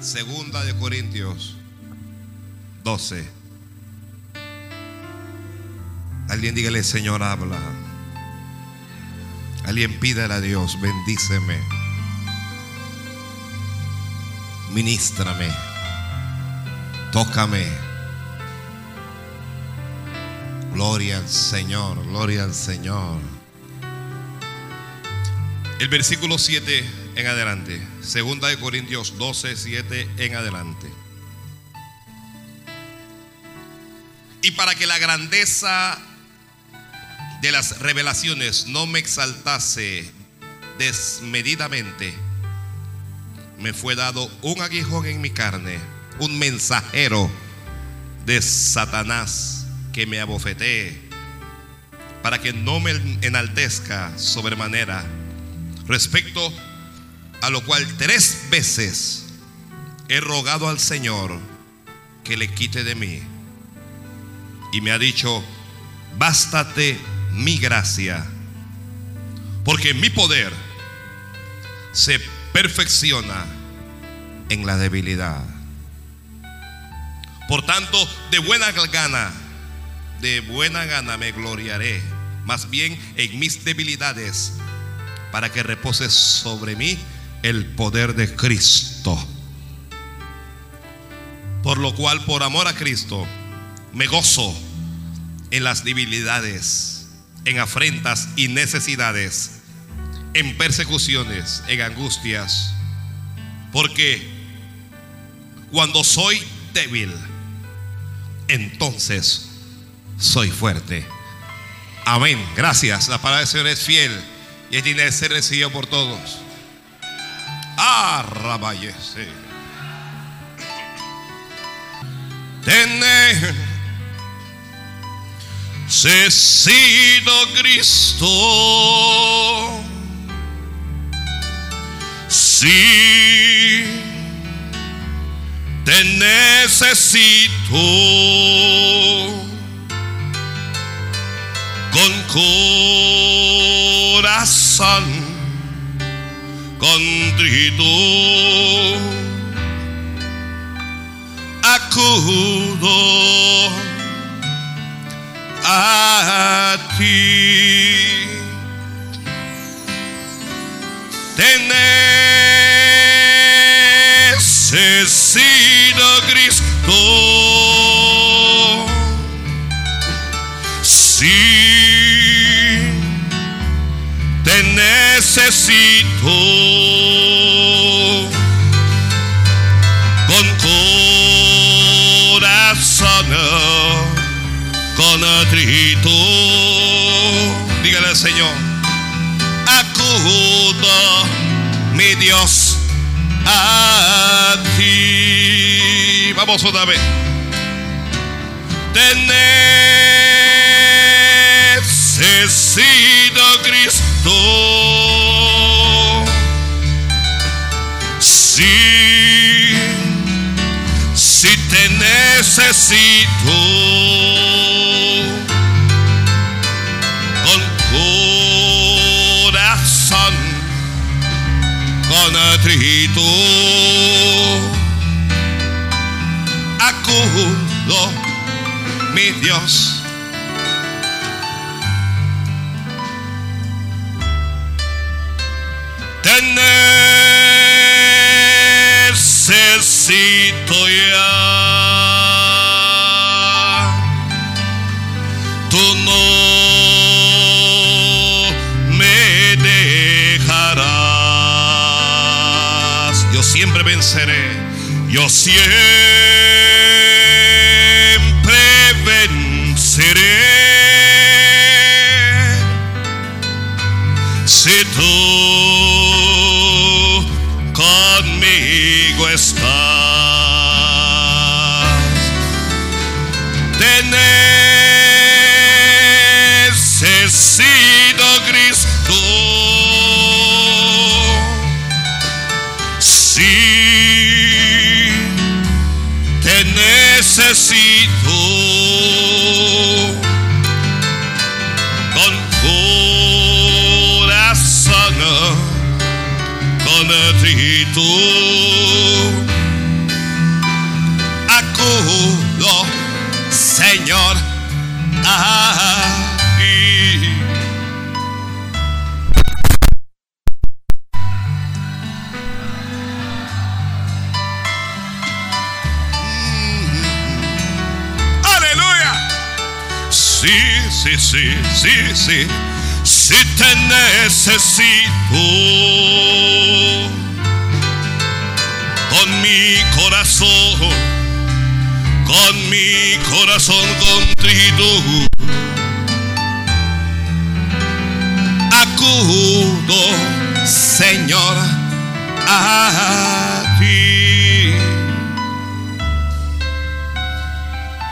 Segunda de Corintios 12. Alguien dígale, Señor, habla. Alguien pídale a Dios, bendíceme. Ministrame. Tócame. Gloria al Señor, gloria al Señor. El versículo 7 en adelante. Segunda de Corintios 12, 7 en adelante. Y para que la grandeza de las revelaciones no me exaltase desmedidamente, me fue dado un aguijón en mi carne, un mensajero de Satanás que me abofetee, para que no me enaltezca sobremanera, respecto a lo cual tres veces he rogado al Señor que le quite de mí. Y me ha dicho, bástate mi gracia, porque mi poder se perfecciona en la debilidad. Por tanto, de buena gana, de buena gana me gloriaré, más bien en mis debilidades, para que repose sobre mí el poder de Cristo. Por lo cual, por amor a Cristo, me gozo en las debilidades, en afrentas y necesidades, en persecuciones, en angustias, porque cuando soy débil, entonces soy fuerte. Amén. Gracias. La palabra del Señor es fiel y es digna de ser recibido por todos. Ah, rabayese. Tener sido Cristo. Si te necesito con corazón contrito acudo a ti. Otra vez. Te necesito, Cristo. Sí, si te necesito Dios. Te necesito Señor, a. Aleluya. Sí, sí, sí, sí, sí. Si te necesito con mi corazón, con mi corazón contrito, acudo, Señor, a ti.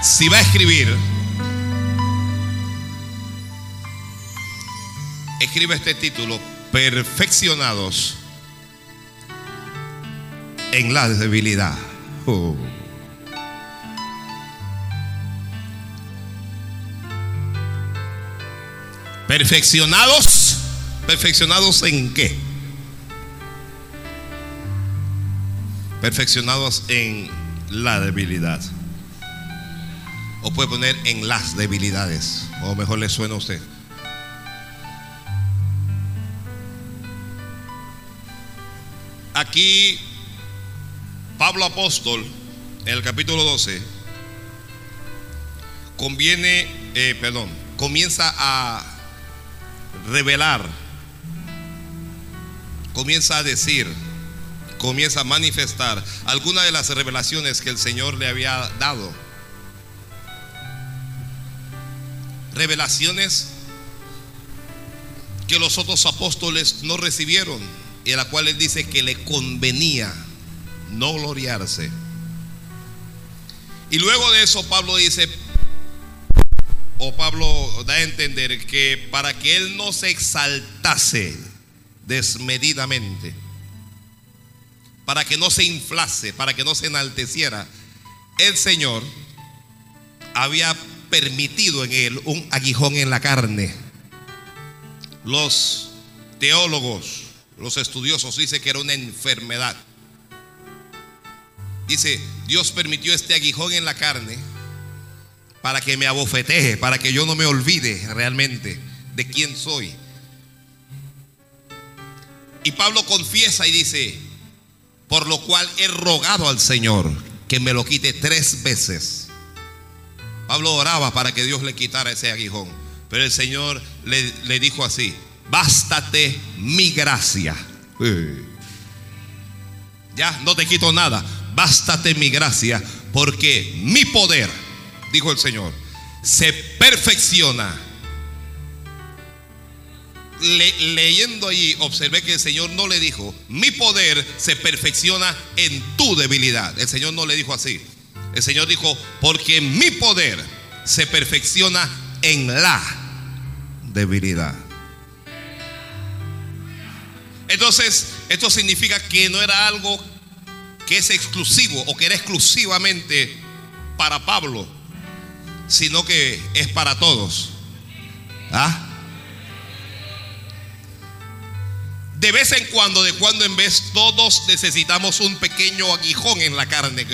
Si va a escribir, escribe este título, Perfeccionados en la debilidad. Oh. Perfeccionados, perfeccionados en qué? Perfeccionados en la debilidad. O puede poner en las debilidades. O mejor le suena a usted. Aquí Pablo Apóstol, en el capítulo 12, conviene, eh, perdón, comienza a revelar, comienza a decir, comienza a manifestar algunas de las revelaciones que el Señor le había dado. Revelaciones que los otros apóstoles no recibieron y a la cual él dice que le convenía no gloriarse. Y luego de eso Pablo dice, o Pablo da a entender que para que él no se exaltase desmedidamente, para que no se inflase, para que no se enalteciera, el Señor había permitido en él un aguijón en la carne. Los teólogos, los estudiosos dicen que era una enfermedad. Dice, Dios permitió este aguijón en la carne para que me abofeteje, para que yo no me olvide realmente de quién soy. Y Pablo confiesa y dice, por lo cual he rogado al Señor que me lo quite tres veces. Pablo oraba para que Dios le quitara ese aguijón, pero el Señor le, le dijo así, bástate mi gracia. Ya, no te quito nada, bástate mi gracia, porque mi poder, dijo el Señor, se perfecciona. Le, leyendo allí, observé que el Señor no le dijo, mi poder se perfecciona en tu debilidad. El Señor no le dijo así. El Señor dijo, porque mi poder se perfecciona en la debilidad. Entonces, esto significa que no era algo que es exclusivo o que era exclusivamente para Pablo, sino que es para todos. ¿Ah? De vez en cuando, de cuando en vez, todos necesitamos un pequeño aguijón en la carne.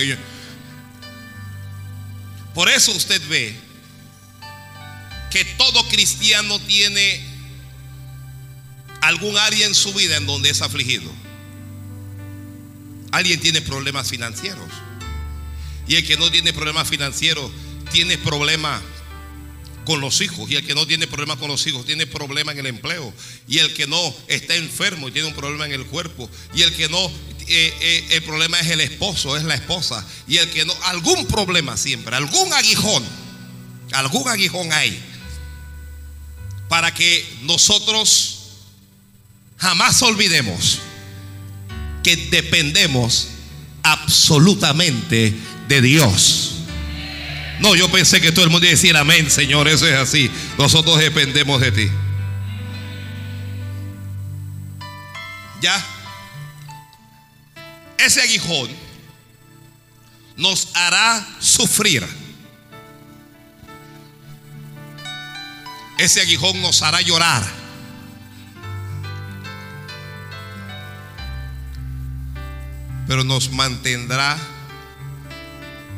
Por eso usted ve que todo cristiano tiene algún área en su vida en donde es afligido. Alguien tiene problemas financieros. Y el que no tiene problemas financieros tiene problemas con los hijos. Y el que no tiene problemas con los hijos tiene problemas en el empleo. Y el que no está enfermo y tiene un problema en el cuerpo. Y el que no, eh, eh, el problema es el esposo, es la esposa. Y el que no, algún problema siempre, algún aguijón. Algún aguijón hay. Para que nosotros jamás olvidemos que dependemos absolutamente de Dios. No, yo pensé que todo el mundo iba a decir amén, Señor, eso es así. Nosotros dependemos de ti. Ya. Ese aguijón nos hará sufrir. Ese aguijón nos hará llorar. Pero nos mantendrá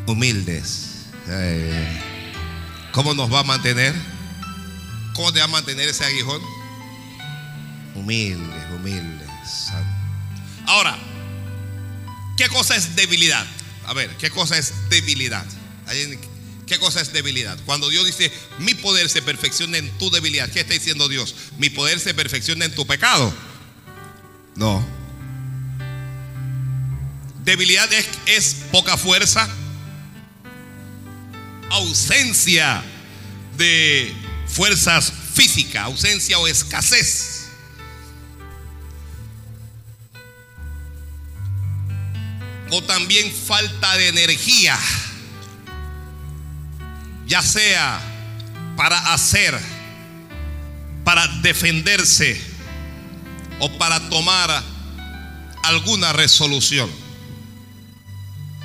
humildes. ¿Cómo nos va a mantener? ¿Cómo te va a mantener ese aguijón? Humilde, humilde. Ahora, ¿qué cosa es debilidad? A ver, ¿qué cosa es debilidad? ¿Qué cosa es debilidad? Cuando Dios dice, mi poder se perfecciona en tu debilidad, ¿qué está diciendo Dios? Mi poder se perfecciona en tu pecado. No. Debilidad es, es poca fuerza, ausencia de fuerzas físicas, ausencia o escasez. O también falta de energía, ya sea para hacer, para defenderse o para tomar alguna resolución.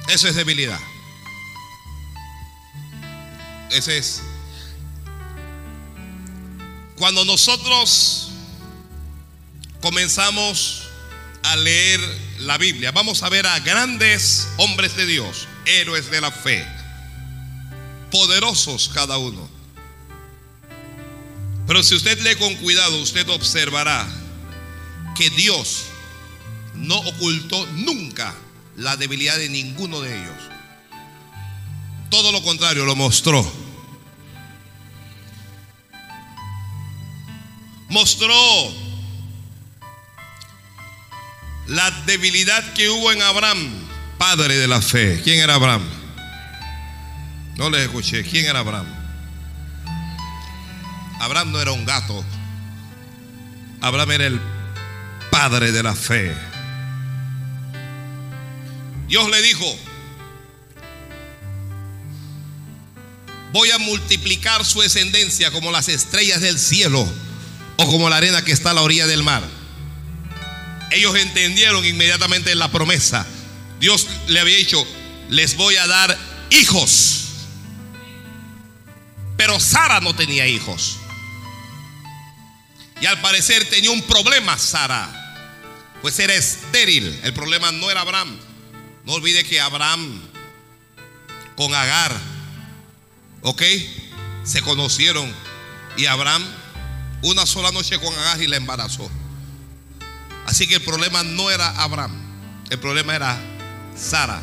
Eso es debilidad. Ese es. Cuando nosotros comenzamos a leer la Biblia, vamos a ver a grandes hombres de Dios, héroes de la fe, poderosos cada uno. Pero si usted lee con cuidado, usted observará que Dios no ocultó nunca la debilidad de ninguno de ellos. Todo lo contrario, lo mostró. Mostró la debilidad que hubo en Abraham, padre de la fe. ¿Quién era Abraham? No les escuché. ¿Quién era Abraham? Abraham no era un gato. Abraham era el padre de la fe. Dios le dijo, voy a multiplicar su descendencia como las estrellas del cielo o como la arena que está a la orilla del mar. Ellos entendieron inmediatamente la promesa. Dios le había dicho, les voy a dar hijos. Pero Sara no tenía hijos. Y al parecer tenía un problema Sara. Pues era estéril. El problema no era Abraham. No olvide que Abraham con Agar ¿Ok? Se conocieron. Y Abraham una sola noche con Agar y la embarazó. Así que el problema no era Abraham. El problema era Sara.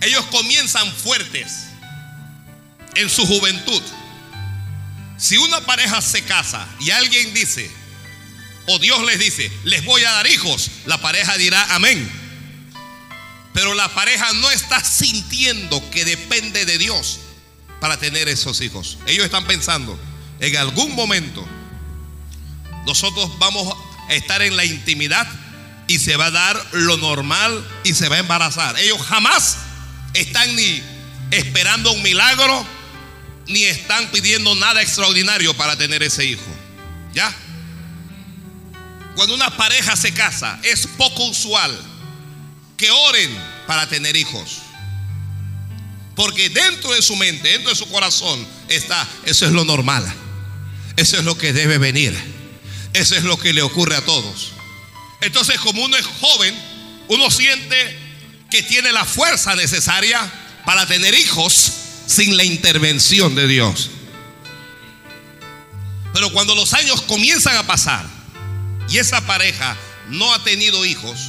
Ellos comienzan fuertes en su juventud. Si una pareja se casa y alguien dice, o Dios les dice, les voy a dar hijos, la pareja dirá amén. Pero la pareja no está sintiendo que depende de Dios para tener esos hijos. Ellos están pensando, en algún momento nosotros vamos a estar en la intimidad y se va a dar lo normal y se va a embarazar. Ellos jamás están ni esperando un milagro ni están pidiendo nada extraordinario para tener ese hijo. ¿Ya? Cuando una pareja se casa, es poco usual que oren para tener hijos. Porque dentro de su mente, dentro de su corazón está, eso es lo normal. Eso es lo que debe venir. Eso es lo que le ocurre a todos. Entonces, como uno es joven, uno siente que tiene la fuerza necesaria para tener hijos sin la intervención de Dios. Pero cuando los años comienzan a pasar y esa pareja no ha tenido hijos,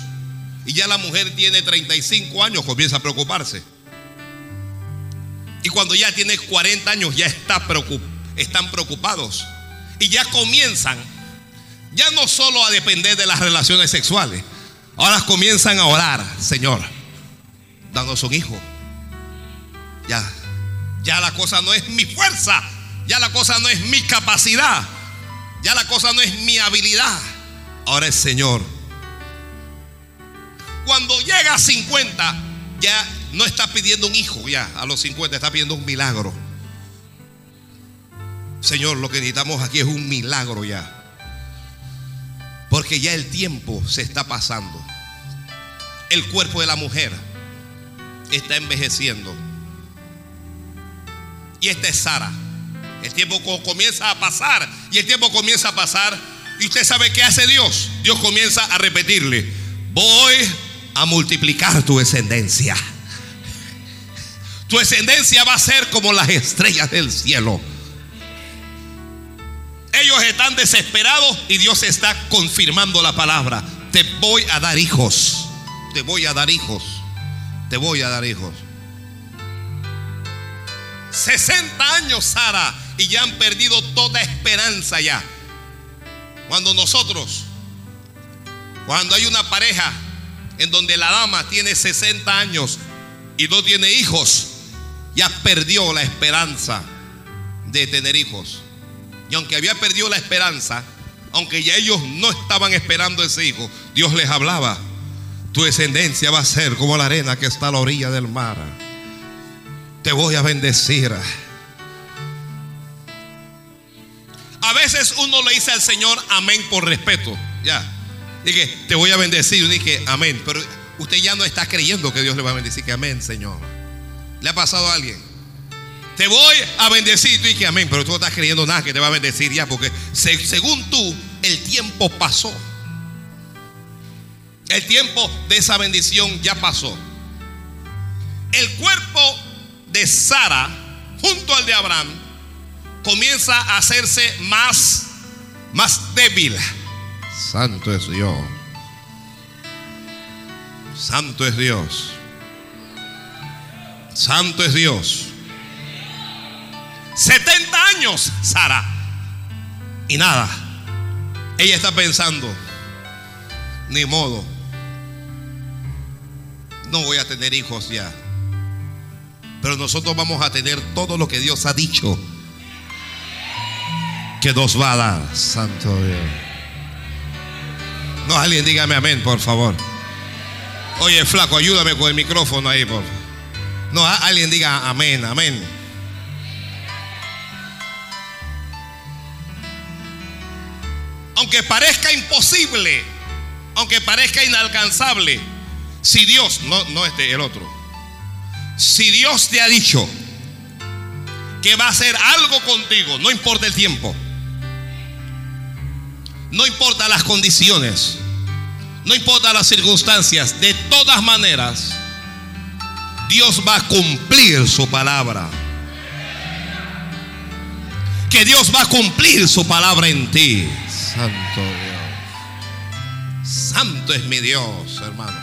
y ya la mujer tiene 35 años, comienza a preocuparse. Y cuando ya tiene 40 años, ya está están preocupados. Y ya comienzan, ya no solo a depender de las relaciones sexuales, ahora comienzan a orar, Señor, danos un hijo. Ya, ya la cosa no es mi fuerza, ya la cosa no es mi capacidad, ya la cosa no es mi habilidad. Ahora es Señor, cuando llega a 50, ya no está pidiendo un hijo, ya a los 50 está pidiendo un milagro. Señor, lo que necesitamos aquí es un milagro ya. Porque ya el tiempo se está pasando. El cuerpo de la mujer está envejeciendo. Y esta es Sara. El tiempo comienza a pasar. Y el tiempo comienza a pasar. Y usted sabe qué hace Dios. Dios comienza a repetirle. Voy a multiplicar tu descendencia. Tu descendencia va a ser como las estrellas del cielo. Ellos están desesperados y Dios está confirmando la palabra. Te voy a dar hijos. Te voy a dar hijos. Te voy a dar hijos. 60 años, Sara, y ya han perdido toda esperanza ya. Cuando nosotros, cuando hay una pareja en donde la dama tiene 60 años y no tiene hijos, ya perdió la esperanza de tener hijos. Y aunque había perdido la esperanza, aunque ya ellos no estaban esperando ese hijo, Dios les hablaba. Tu descendencia va a ser como la arena que está a la orilla del mar. Te voy a bendecir. A veces uno le dice al Señor amén por respeto. Ya. Dije, te voy a bendecir. Y dije, amén. Pero usted ya no está creyendo que Dios le va a bendecir. Que amén, Señor. ¿Le ha pasado a alguien? Te voy a bendecir. Tú dices amén, pero tú no estás creyendo nada que te va a bendecir ya, porque según tú, el tiempo pasó. El tiempo de esa bendición ya pasó. El cuerpo de Sara, junto al de Abraham, comienza a hacerse más, más débil. Santo es Dios. Santo es Dios. Santo es Dios. 70 años, Sara. Y nada. Ella está pensando, ni modo. No voy a tener hijos ya. Pero nosotros vamos a tener todo lo que Dios ha dicho que nos va a dar. Santo Dios. No, alguien dígame amén, por favor. Oye, flaco, ayúdame con el micrófono ahí, por favor. No, alguien diga amén, amén. Aunque parezca imposible, aunque parezca inalcanzable, si Dios, no, no este, el otro, si Dios te ha dicho que va a hacer algo contigo, no importa el tiempo, no importa las condiciones, no importa las circunstancias, de todas maneras, Dios va a cumplir su palabra. Que Dios va a cumplir su palabra en ti. Santo Dios. Santo es mi Dios, hermano.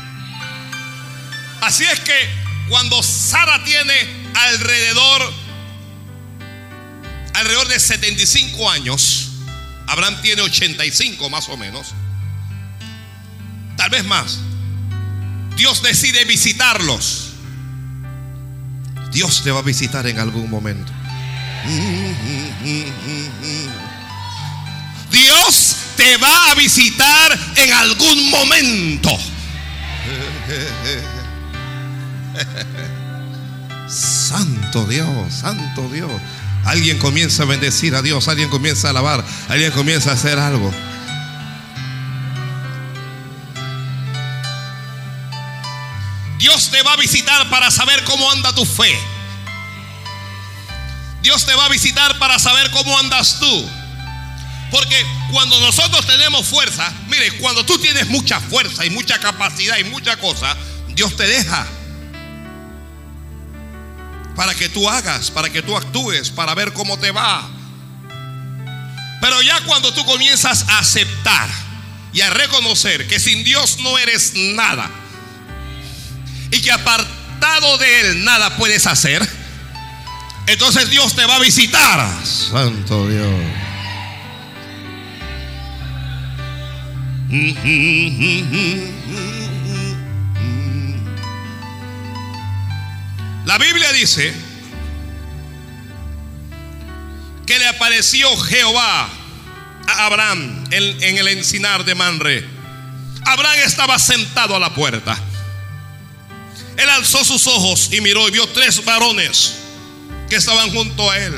Así es que cuando Sara tiene alrededor alrededor de 75 años, Abraham tiene 85 más o menos. Tal vez más. Dios decide visitarlos. Dios te va a visitar en algún momento. Dios te va a visitar en algún momento. Santo Dios, santo Dios. Alguien comienza a bendecir a Dios, alguien comienza a alabar, alguien comienza a hacer algo. Dios te va a visitar para saber cómo anda tu fe. Dios te va a visitar para saber cómo andas tú. Porque cuando nosotros tenemos fuerza, mire, cuando tú tienes mucha fuerza y mucha capacidad y mucha cosa, Dios te deja para que tú hagas, para que tú actúes, para ver cómo te va. Pero ya cuando tú comienzas a aceptar y a reconocer que sin Dios no eres nada y que apartado de Él nada puedes hacer, entonces Dios te va a visitar. Santo Dios. La Biblia dice que le apareció Jehová a Abraham en, el encinar de Manre. Abraham estaba sentado a la puerta. Él alzó sus ojos y miró y vio tres varones que estaban junto a él.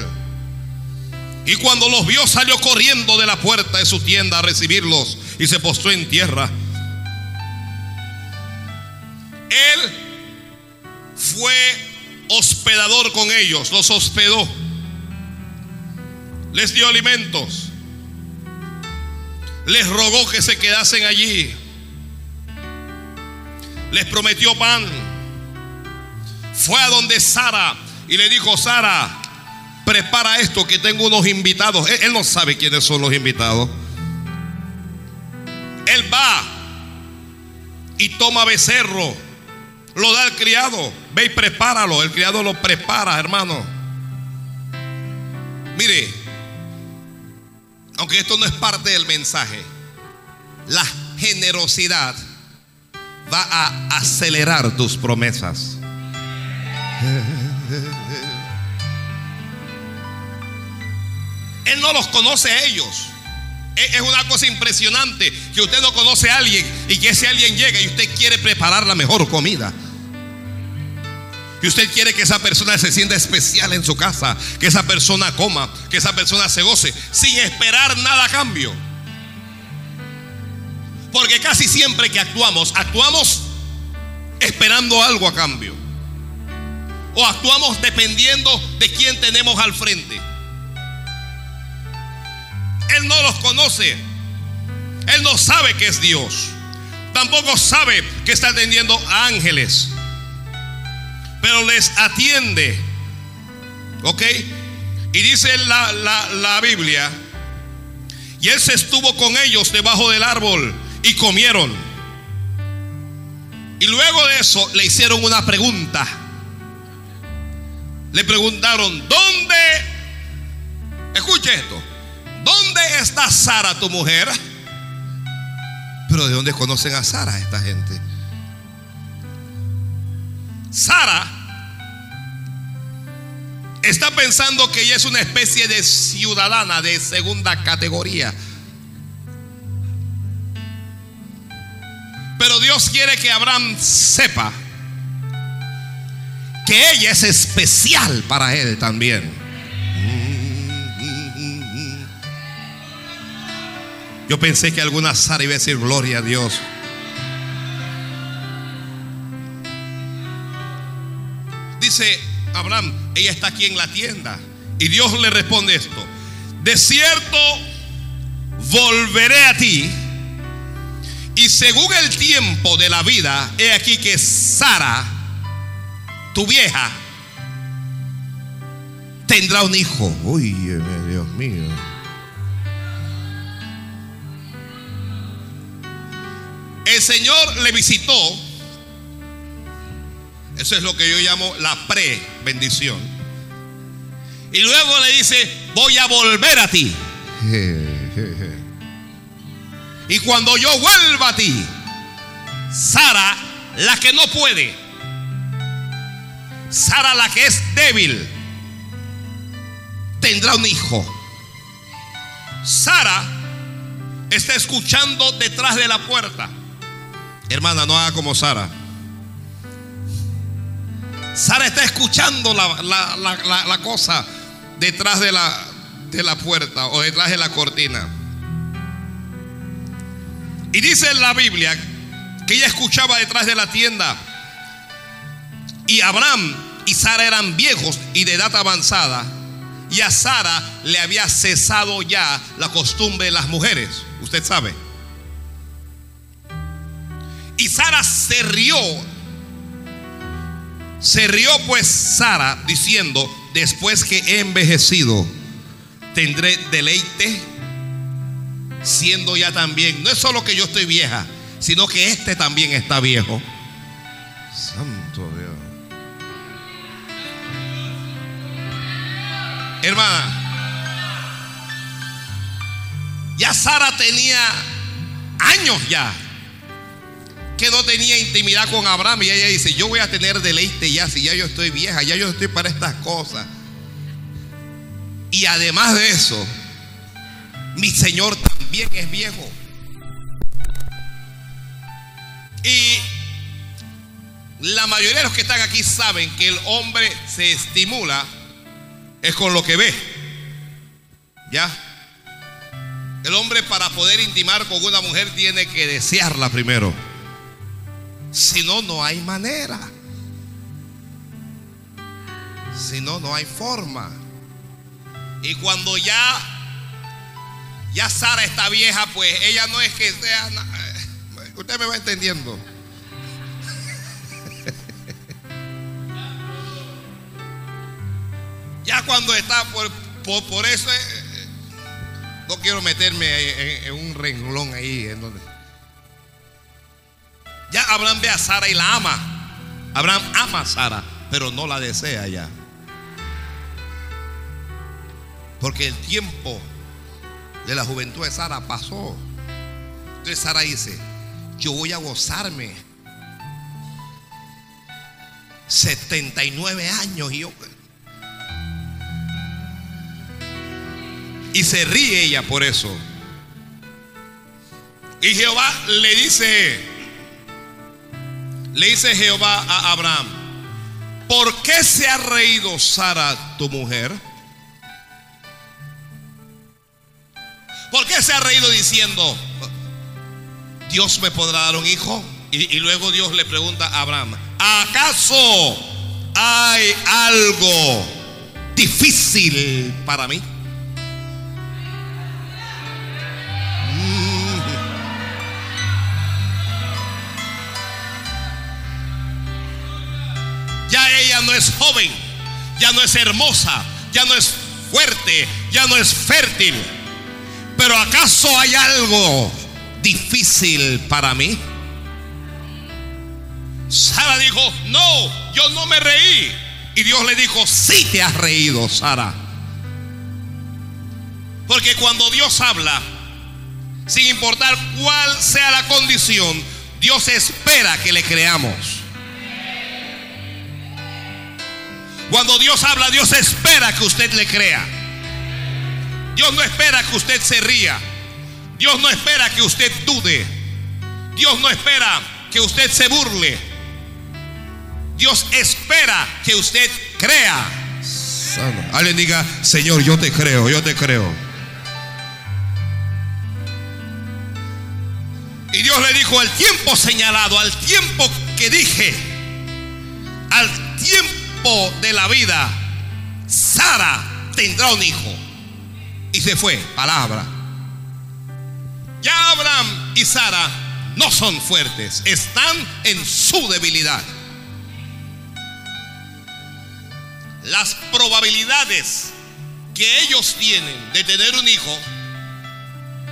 Y cuando los vio salió corriendo de la puerta de su tienda a recibirlos y se postró en tierra. Él fue hospedador con ellos, los hospedó, les dio alimentos, les rogó que se quedasen allí, les prometió pan, fue a donde Sara y le dijo, Sara, prepara esto que tengo unos invitados. Él, él no sabe quiénes son los invitados. Él va y toma becerro, lo da al criado, ve y prepáralo. El criado lo prepara, hermano. Mire, aunque esto no es parte del mensaje, la generosidad va a acelerar tus promesas. Él no los conoce a ellos. Es una cosa impresionante que usted no conoce a alguien y que ese alguien llegue y usted quiere preparar la mejor comida. Y usted quiere que esa persona se sienta especial en su casa, que esa persona coma, que esa persona se goce, sin esperar nada a cambio. Porque casi siempre que actuamos, actuamos esperando algo a cambio. O actuamos dependiendo de quién tenemos al frente. Él no los conoce. Él no sabe que es Dios. Tampoco sabe que está atendiendo ángeles. Pero les atiende. ¿Ok? Y dice la, la, la Biblia. Y él se estuvo con ellos debajo del árbol y comieron. Y luego de eso le hicieron una pregunta. Le preguntaron, ¿dónde? Escuche esto. ¿Dónde está Sara, tu mujer? Pero ¿de dónde conocen a Sara esta gente? Sara está pensando que ella es una especie de ciudadana de segunda categoría. Pero Dios quiere que Abraham sepa que ella es especial para él también. Yo pensé que alguna Sara iba a decir gloria a Dios. Dice Abraham, ella está aquí en la tienda. Y Dios le responde esto. De cierto, volveré a ti. Y según el tiempo de la vida, he aquí que Sara, tu vieja, tendrá un hijo. Uy, Dios mío. El Señor le visitó. Eso es lo que yo llamo la pre-bendición. Y luego le dice, voy a volver a ti. Y cuando yo vuelva a ti, Sara, la que no puede, Sara, la que es débil, tendrá un hijo. Sara está escuchando detrás de la puerta. Hermana, no haga como Sara. Sara está escuchando la, la, la, la, cosa detrás de de la puerta o detrás de la cortina. Y dice en la Biblia que ella escuchaba detrás de la tienda. Y Abraham y Sara eran viejos y de edad avanzada. Y a Sara le había cesado ya la costumbre de las mujeres. Usted sabe. Y Sara se rió. Se rió pues Sara diciendo, después que he envejecido, tendré deleite siendo ya también. No es solo que yo estoy vieja, sino que este también está viejo. Santo Dios. Hermana, ya Sara tenía años ya que no tenía intimidad con Abraham y ella dice, yo voy a tener deleite ya, si ya yo estoy vieja, ya yo estoy para estas cosas. Y además de eso, mi Señor también es viejo. Y la mayoría de los que están aquí saben que el hombre se estimula es con lo que ve. ¿Ya? El hombre para poder intimar con una mujer tiene que desearla primero. Si no, no hay manera. Si no, no hay forma. Y cuando ya ya Sara está vieja, pues ella no es que sea usted me va entendiendo. cuando está por, por, eso, eh, no quiero meterme en, un renglón ahí. En donde... Ya Abraham ve a Sara y la ama. Abraham ama a Sara, pero no la desea ya. Porque el tiempo de la juventud de Sara pasó. Entonces Sara dice, yo voy a gozarme. 79 años y yo... Y se ríe ella por eso. Y Jehová le dice, le dice Jehová a Abraham, ¿por qué se ha reído Sara, tu mujer? ¿Por qué se ha reído diciendo, Dios me podrá dar un hijo? Y, luego Dios le pregunta a Abraham, ¿acaso hay algo difícil para mí? Ya no es joven, ya no es hermosa, ya no es fuerte, ya no es fértil. Pero ¿acaso hay algo difícil para mí? Sara dijo, no, yo no me reí. Y Dios le dijo, sí te has reído, Sara. Porque cuando Dios habla, sin importar cuál sea la condición, Dios espera que le creamos. Cuando Dios habla, Dios espera que usted le crea. Dios no espera que usted se ría. Dios no espera que usted dude. Dios no espera que usted se burle. Dios espera que usted crea. Alguien diga, Señor, yo te creo, yo te creo. Y Dios le dijo al tiempo señalado, al tiempo que dije, al tiempo de la vida, Sara tendrá un hijo. Y se fue, palabra. Ya Abraham y Sara no son fuertes, están en su debilidad. Las probabilidades que ellos tienen de tener un hijo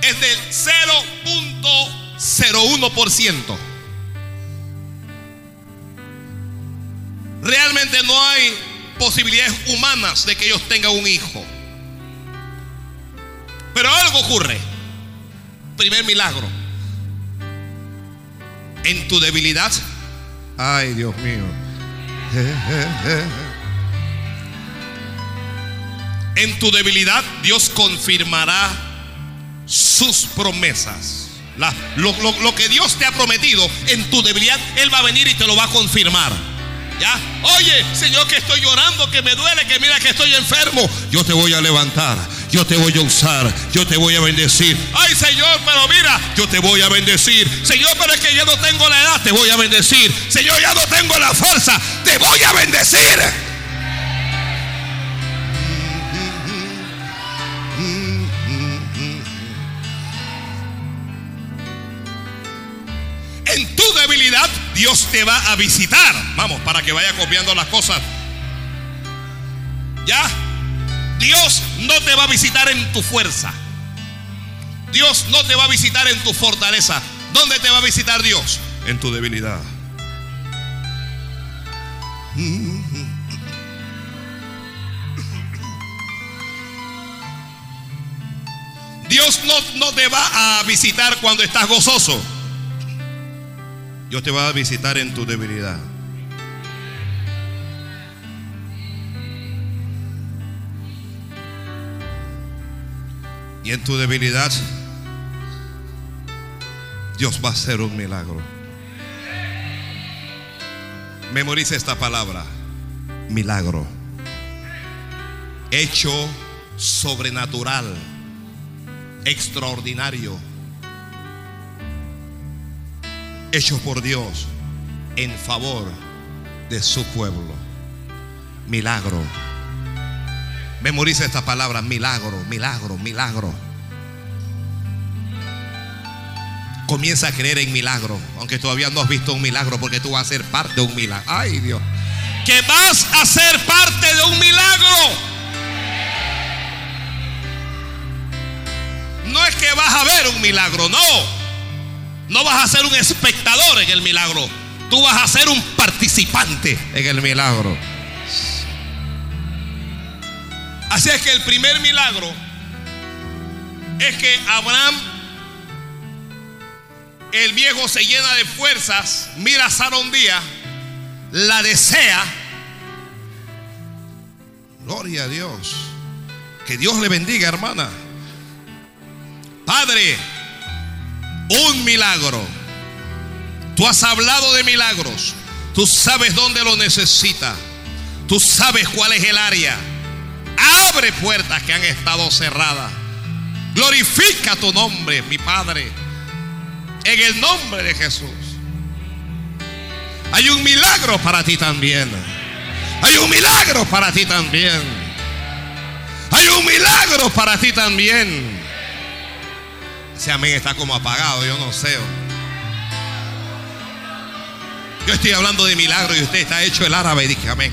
es del 0.01%. Realmente no hay posibilidades humanas de que ellos tengan un hijo. Pero algo ocurre. Primer milagro. En tu debilidad. Ay, Dios mío. En tu debilidad Dios confirmará sus promesas. lo, que Dios te ha prometido en tu debilidad, Él va a venir y te lo va a confirmar. ¿Ya? Oye, Señor, que estoy llorando, que me duele, que mira que estoy enfermo. Yo te voy a levantar, yo te voy a usar, yo te voy a bendecir. Ay, Señor, pero mira, yo te voy a bendecir. Señor, pero es que yo no tengo la edad, te voy a bendecir. Señor, ya no tengo la fuerza, te voy a bendecir. En tu debilidad Dios te va a visitar. Vamos, para que vaya copiando las cosas. ¿Ya? Dios no te va a visitar en tu fuerza. Dios no te va a visitar en tu fortaleza. ¿Dónde te va a visitar Dios? En tu debilidad. Dios no, no te va a visitar cuando estás gozoso. Dios te va a visitar en tu debilidad. Y en tu debilidad, Dios va a hacer un milagro. Memoriza esta palabra. Milagro. Hecho sobrenatural. Extraordinario hechos por Dios en favor de su pueblo. Milagro. Memoriza esta palabra, milagro, milagro, milagro. Comienza a creer en milagro, aunque todavía no has visto un milagro, porque tú vas a ser parte de un milagro. Ay Dios, que vas a ser parte de un milagro. No es que vas a ver un milagro, no. No vas a ser un espectador en el milagro. Tú vas a ser un participante en el milagro. Así es que el primer milagro es que Abraham, el viejo se llena de fuerzas, mira a Sara un día, la desea. Gloria a Dios. Que Dios le bendiga, hermana. Padre, un milagro. Tú has hablado de milagros. Tú sabes dónde lo necesita. Tú sabes cuál es el área. Abre puertas que han estado cerradas. Glorifica tu nombre, mi Padre. En el nombre de Jesús. Hay un milagro para ti también. Hay un milagro para ti también. Hay un milagro para ti también. Ese amén está como apagado, yo no sé. Yo estoy hablando de milagro y usted está hecho el árabe. Dije amén.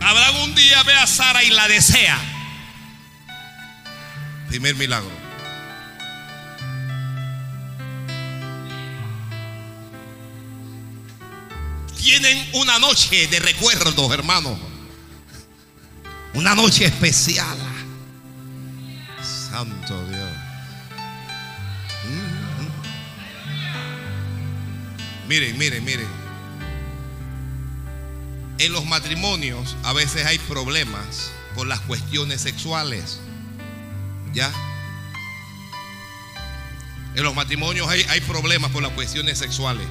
Abraham un día ve a Sara y la desea. Primer milagro. Tienen una noche de recuerdos, hermanos. Una noche especial. Santo Dios. Miren, miren, miren. En los matrimonios a veces hay problemas por las cuestiones sexuales. ¿Ya? En los matrimonios hay, hay problemas por las cuestiones sexuales.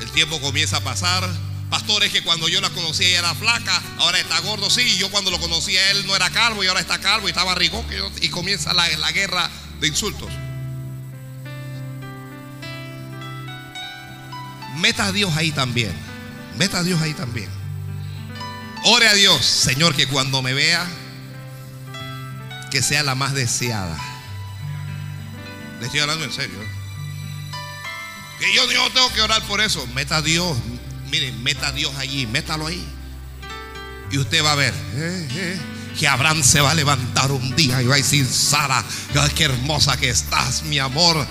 El tiempo comienza a pasar. Pastor, es que cuando yo la conocí ella era flaca, ahora está gordo, sí. Yo cuando lo conocí a él no era calvo y ahora está calvo y estaba rico. Y comienza la, la guerra de insultos. Meta a Dios ahí también. Meta a Dios ahí también. Ore a Dios, Señor, que cuando me vea, que sea la más deseada. Le estoy hablando en serio. Que yo, yo tengo que orar por eso. Meta a Dios. Miren, meta a Dios allí. Métalo ahí. Y usted va a ver. Eh, eh, que Abraham se va a levantar un día y va a decir, Sara, qué hermosa que estás, mi amor.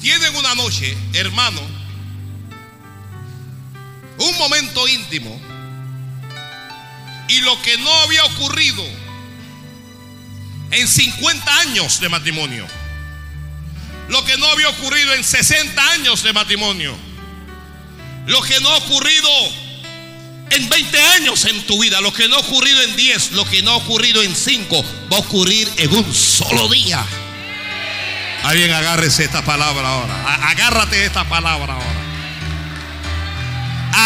Tienen una noche, hermano, un momento íntimo y lo que no había ocurrido en 50 años de matrimonio, lo que no había ocurrido en 60 años de matrimonio, lo que no ha ocurrido en 20 años en tu vida, lo que no ha ocurrido en 10, lo que no ha ocurrido en 5, va a ocurrir en un solo día. Alguien agárrese esta palabra ahora. Agárrate de esta palabra ahora.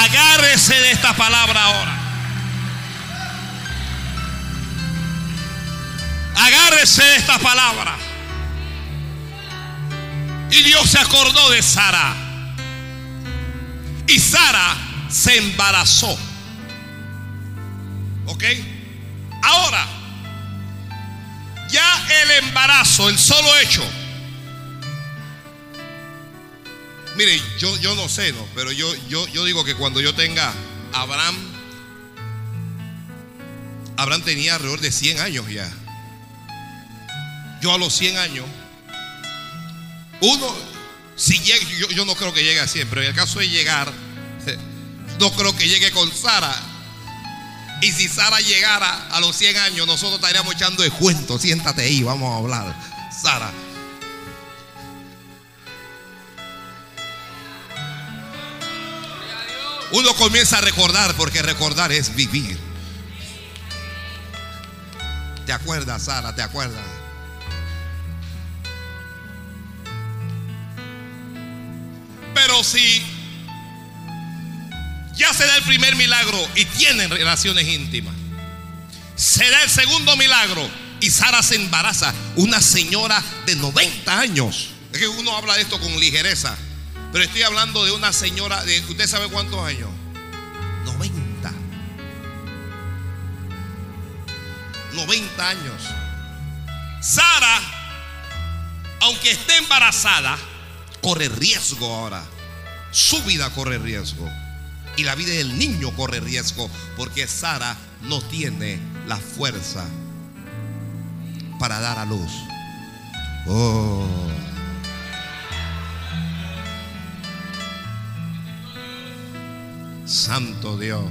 Agárrese de esta palabra ahora. Agárrese esta palabra. Y Dios se acordó de Sara. Y Sara se embarazó. ¿Ok? Ahora, ya el embarazo, el solo hecho. Mire, yo, yo no sé, ¿no? Pero yo, yo, yo digo que cuando yo tenga Abraham, Abraham tenía alrededor de 100 años ya. Yo a los 100 años, uno, si llega, yo, no creo que llegue a 100, pero en el caso de llegar, no creo que llegue con Sara. Y si Sara llegara a los 100 años, nosotros estaríamos echando de cuento. Siéntate ahí, vamos a hablar. Sara. Uno comienza a recordar porque recordar es vivir. ¿Te acuerdas, Sara? ¿Te acuerdas? Pero si ya se da el primer milagro y tienen relaciones íntimas, se da el segundo milagro y Sara se embaraza, una señora de 90 años. Es que uno habla de esto con ligereza, pero estoy hablando de una señora de, ¿usted sabe cuántos años? 90. 90 años. Sara, aunque esté embarazada, corre riesgo ahora. Su vida corre riesgo. Y la vida del niño corre riesgo porque Sara no tiene la fuerza para dar a luz. Oh. Santo Dios.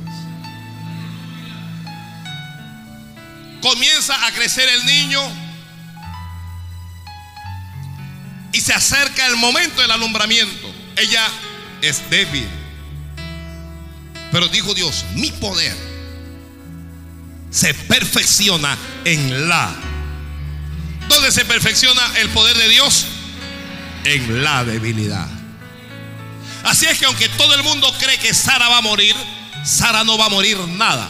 Comienza a crecer el niño se acerca el momento del alumbramiento. Ella es débil. Pero dijo Dios, mi poder se perfecciona en la. ¿Dónde se perfecciona el poder de Dios? En la debilidad. Así es que aunque todo el mundo cree que Sara va a morir, Sara no va a morir nada.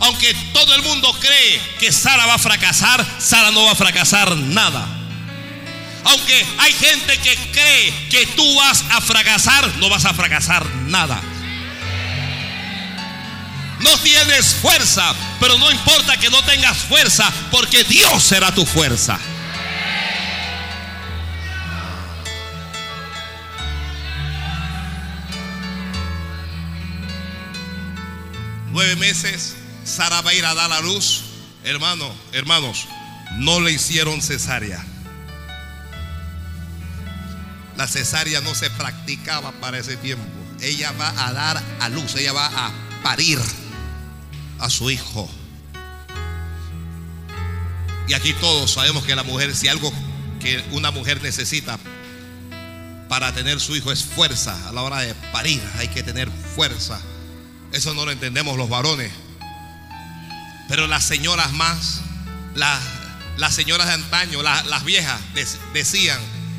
Aunque todo el mundo cree que Sara va a fracasar, Sara no va a fracasar nada. Aunque hay gente que cree que tú vas a fracasar, no vas a fracasar nada. No tienes fuerza, pero no importa que no tengas fuerza, porque Dios será tu fuerza. Nueve meses, Sara va a ir a dar la luz. Hermano, hermanos, no le hicieron cesárea. La cesárea no se practicaba para ese tiempo. Ella va a dar a luz, ella va a parir a su hijo. Y aquí todos sabemos que la mujer, si algo que una mujer necesita para tener su hijo es fuerza a la hora de parir, hay que tener fuerza. Eso no lo entendemos los varones. Pero las señoras más, las, las señoras de antaño, las viejas, decían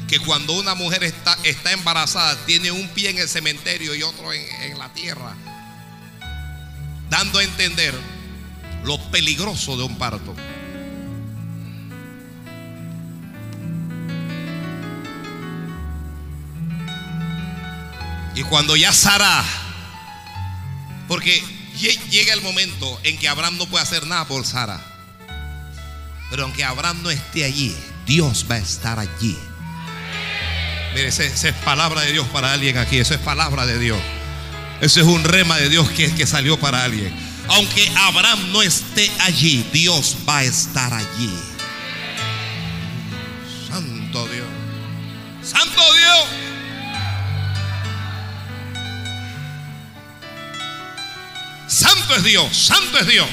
que cuando una mujer está, está embarazada, tiene un pie en el cementerio y otro en, en la tierra dando a entender lo peligroso de un parto. Y cuando ya Sara, porque llega el momento en que Abraham no puede hacer nada por Sara, pero aunque Abraham no esté allí, Dios va a estar allí. Mire, esa, es palabra de Dios para alguien aquí, eso es palabra de Dios. Ese es un rema de Dios que, que salió para alguien. Aunque Abraham no esté allí, Dios va a estar allí. Santo Dios. Santo Dios. Santo es Dios, santo es Dios.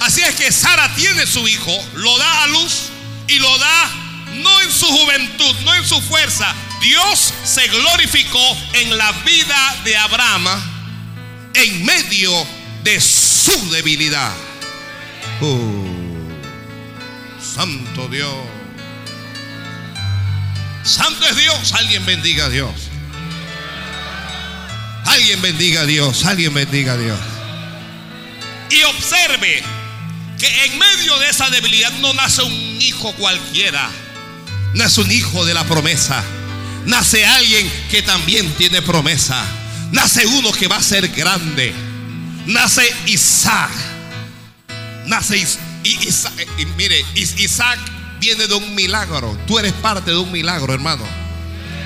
Así es que Sara tiene su hijo, lo da a luz y lo da no en su juventud, no en su fuerza, Dios se glorificó en la vida de Abraham en medio de su debilidad. Oh, santo Dios. Santo es Dios. Alguien bendiga a Dios. Alguien bendiga a Dios. Alguien bendiga a Dios. Y observe que en medio de esa debilidad no nace un hijo cualquiera. Nace un hijo de la promesa nace alguien que también tiene promesa. Nace uno que va a ser grande. Nace Isaac. Nace Isaac. Y, mire, Isaac viene de un milagro. Tú eres parte de un milagro, hermano.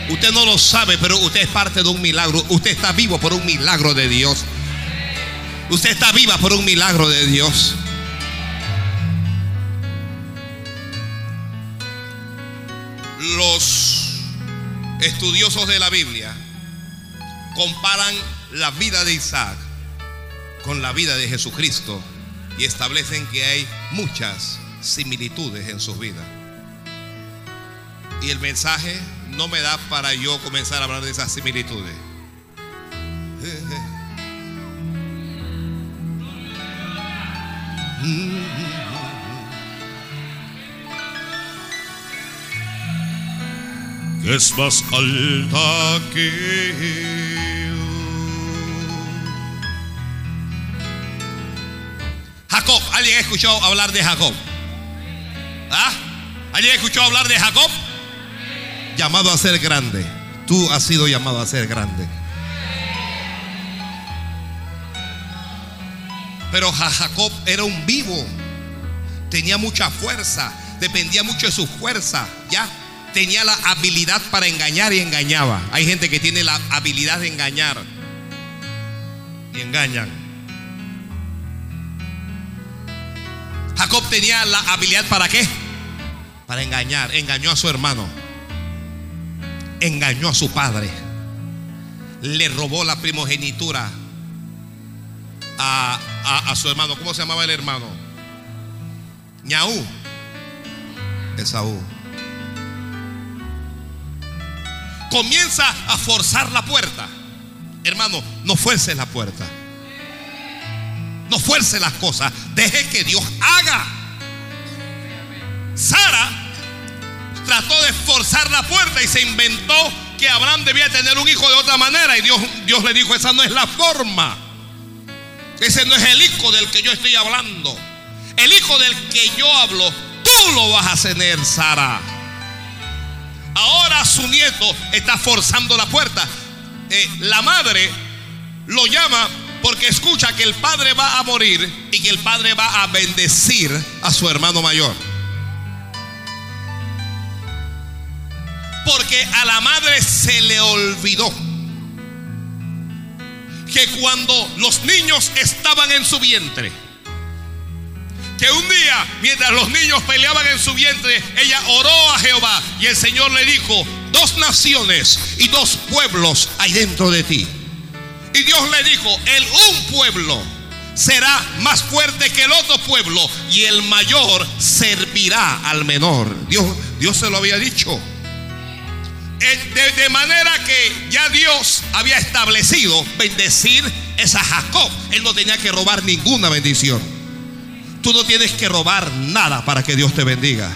Usted no lo sabe, pero usted es parte de un milagro. Usted está vivo por un milagro de Dios. Usted está viva por un milagro de Dios. Los estudiosos de la Biblia comparan la vida de Isaac con la vida de Jesucristo y establecen que hay muchas similitudes en sus vidas. Y el mensaje no me da para yo comenzar a hablar de esas similitudes. es más alta que yo. Jacob, ¿alguien ha escuchado hablar de Jacob? ¿Ah? ¿Alguien ha escuchado hablar de Jacob? Llamado a ser grande. Tú has sido llamado a ser grande. Pero Jacob era un vivo. Tenía mucha fuerza. Dependía mucho de su fuerza. ¿Ya? Tenía la habilidad para engañar y engañaba. Hay gente que tiene la habilidad de engañar y engañan. Jacob tenía la habilidad para qué? Para engañar. Engañó a su hermano. Engañó a su padre. Le robó la primogenitura a, a, su hermano. ¿Cómo se llamaba el hermano? Ñaú. Esaú. Comienza a forzar la puerta. Hermano, no fuerce la puerta. No fuerce las cosas. Deje que Dios haga. Sara trató de forzar la puerta y se inventó que Abraham debía tener un hijo de otra manera. Y Dios, Dios le dijo, esa no es la forma. Ese no es el hijo del que yo estoy hablando. El hijo del que yo hablo, tú lo vas a tener, Sara. Ahora su nieto está forzando la puerta. Eh, la madre lo llama porque escucha que el padre va a morir y que el padre va a bendecir a su hermano mayor. Porque a la madre se le olvidó que cuando los niños estaban en su vientre, que un día, mientras los niños peleaban en su vientre, ella oró a Jehová y el Señor le dijo, dos naciones y dos pueblos hay dentro de ti. Y Dios le dijo, el un pueblo será más fuerte que el otro pueblo y el mayor servirá al menor. Dios, Dios se lo había dicho. De, de, manera que ya Dios había establecido bendecir esa Jacob. Él no tenía que robar ninguna bendición. Tú no tienes que robar nada para que Dios te bendiga.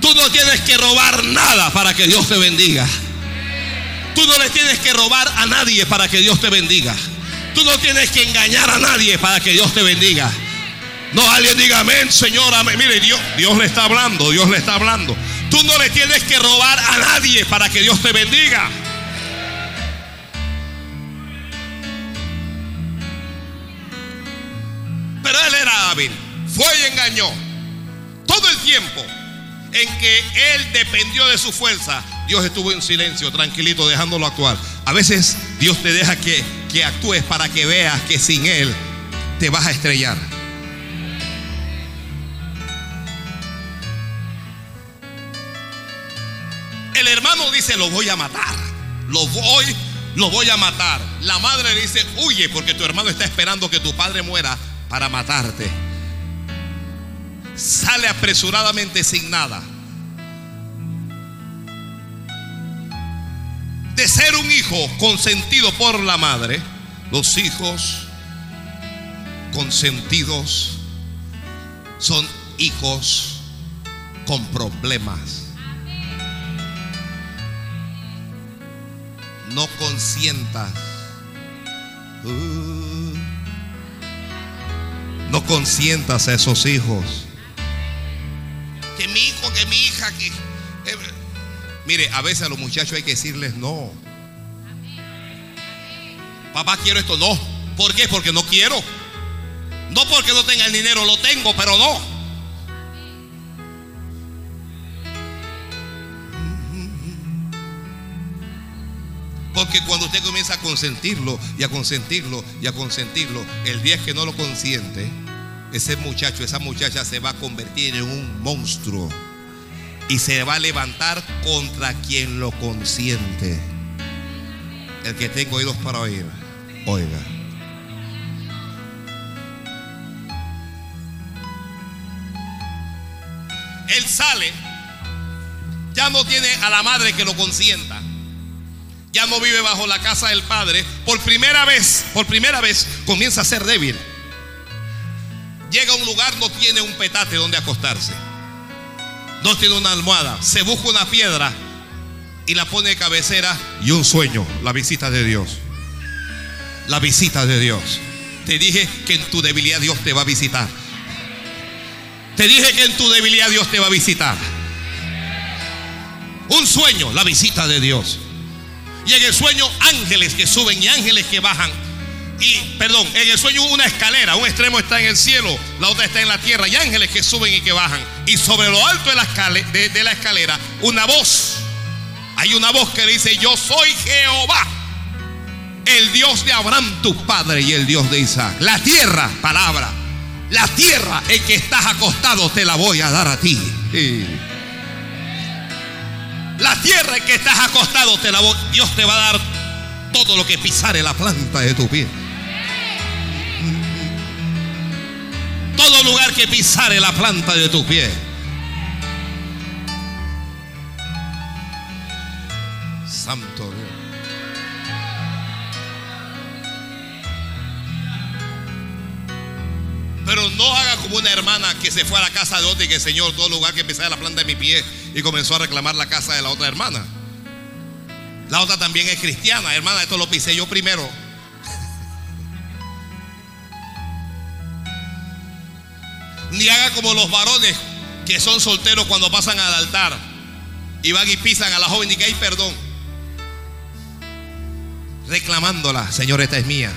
Tú no tienes que robar nada para que Dios te bendiga. Tú no le tienes que robar a nadie para que Dios te bendiga. Tú no tienes que engañar a nadie para que Dios te bendiga. No, alguien diga amén, Señor, amén. Mire, Dios, Dios le está hablando, Dios le está hablando. Tú no le tienes que robar a nadie para que Dios te bendiga. Fue y engañó. Todo el tiempo en que él dependió de su fuerza, Dios estuvo en silencio, tranquilito, dejándolo actuar. A veces Dios te deja que, que actúes para que veas que sin Él te vas a estrellar. El hermano dice, lo voy a matar. Lo voy, lo voy a matar. La madre dice, huye porque tu hermano está esperando que tu padre muera para matarte. Sale apresuradamente sin nada. De ser un hijo consentido por la madre, los hijos consentidos son hijos con problemas. No consientas. Uh, no consientas a esos hijos. Que mi hijo, que mi hija, que... Eh, mire, a veces a los muchachos hay que decirles no. Papá, quiero esto. No. ¿Por qué? Porque no quiero. No porque no tenga el dinero, lo tengo, pero no. Porque cuando usted comienza a consentirlo y a consentirlo y a consentirlo, el día que no lo consiente, ese muchacho, esa muchacha se va a convertir en un monstruo y se va a levantar contra quien lo consiente. El que tenga oídos para oír, oiga. Él sale, ya no tiene a la madre que lo consienta. Ya no vive bajo la casa del padre. Por primera vez, por primera vez comienza a ser débil. Llega a un lugar, no tiene un petate donde acostarse. No tiene una almohada. Se busca una piedra y la pone de cabecera y un sueño, la visita de Dios. La visita de Dios. Te dije que en tu debilidad Dios te va a visitar. Te dije que en tu debilidad Dios te va a visitar. Un sueño, la visita de Dios. Y en el sueño ángeles que suben y ángeles que bajan. Y, perdón, en el sueño una escalera. Un extremo está en el cielo, la otra está en la tierra. Y ángeles que suben y que bajan. Y sobre lo alto de la, escalera, una voz. Hay una voz que dice, yo soy Jehová. El Dios de Abraham, tu padre, y el Dios de Isaac. La tierra, palabra. La tierra en que estás acostado te la voy a dar a ti. La tierra en que estás acostado te la Dios te va a dar todo lo que pisare la planta de tu pie. Todo lugar que pisare la planta de tu pie. Santo Dios. Pero no haga como una hermana que se fue a la casa de otra y que Señor, todo lugar que pisare la planta de mi pie y comenzó a reclamar la casa de la otra hermana. La otra también es cristiana, hermana, esto lo pisé yo primero. Ni haga como los varones que son solteros cuando pasan al altar y van y pisan a la joven y que hay perdón. Reclamándola, Señor, esta es mía.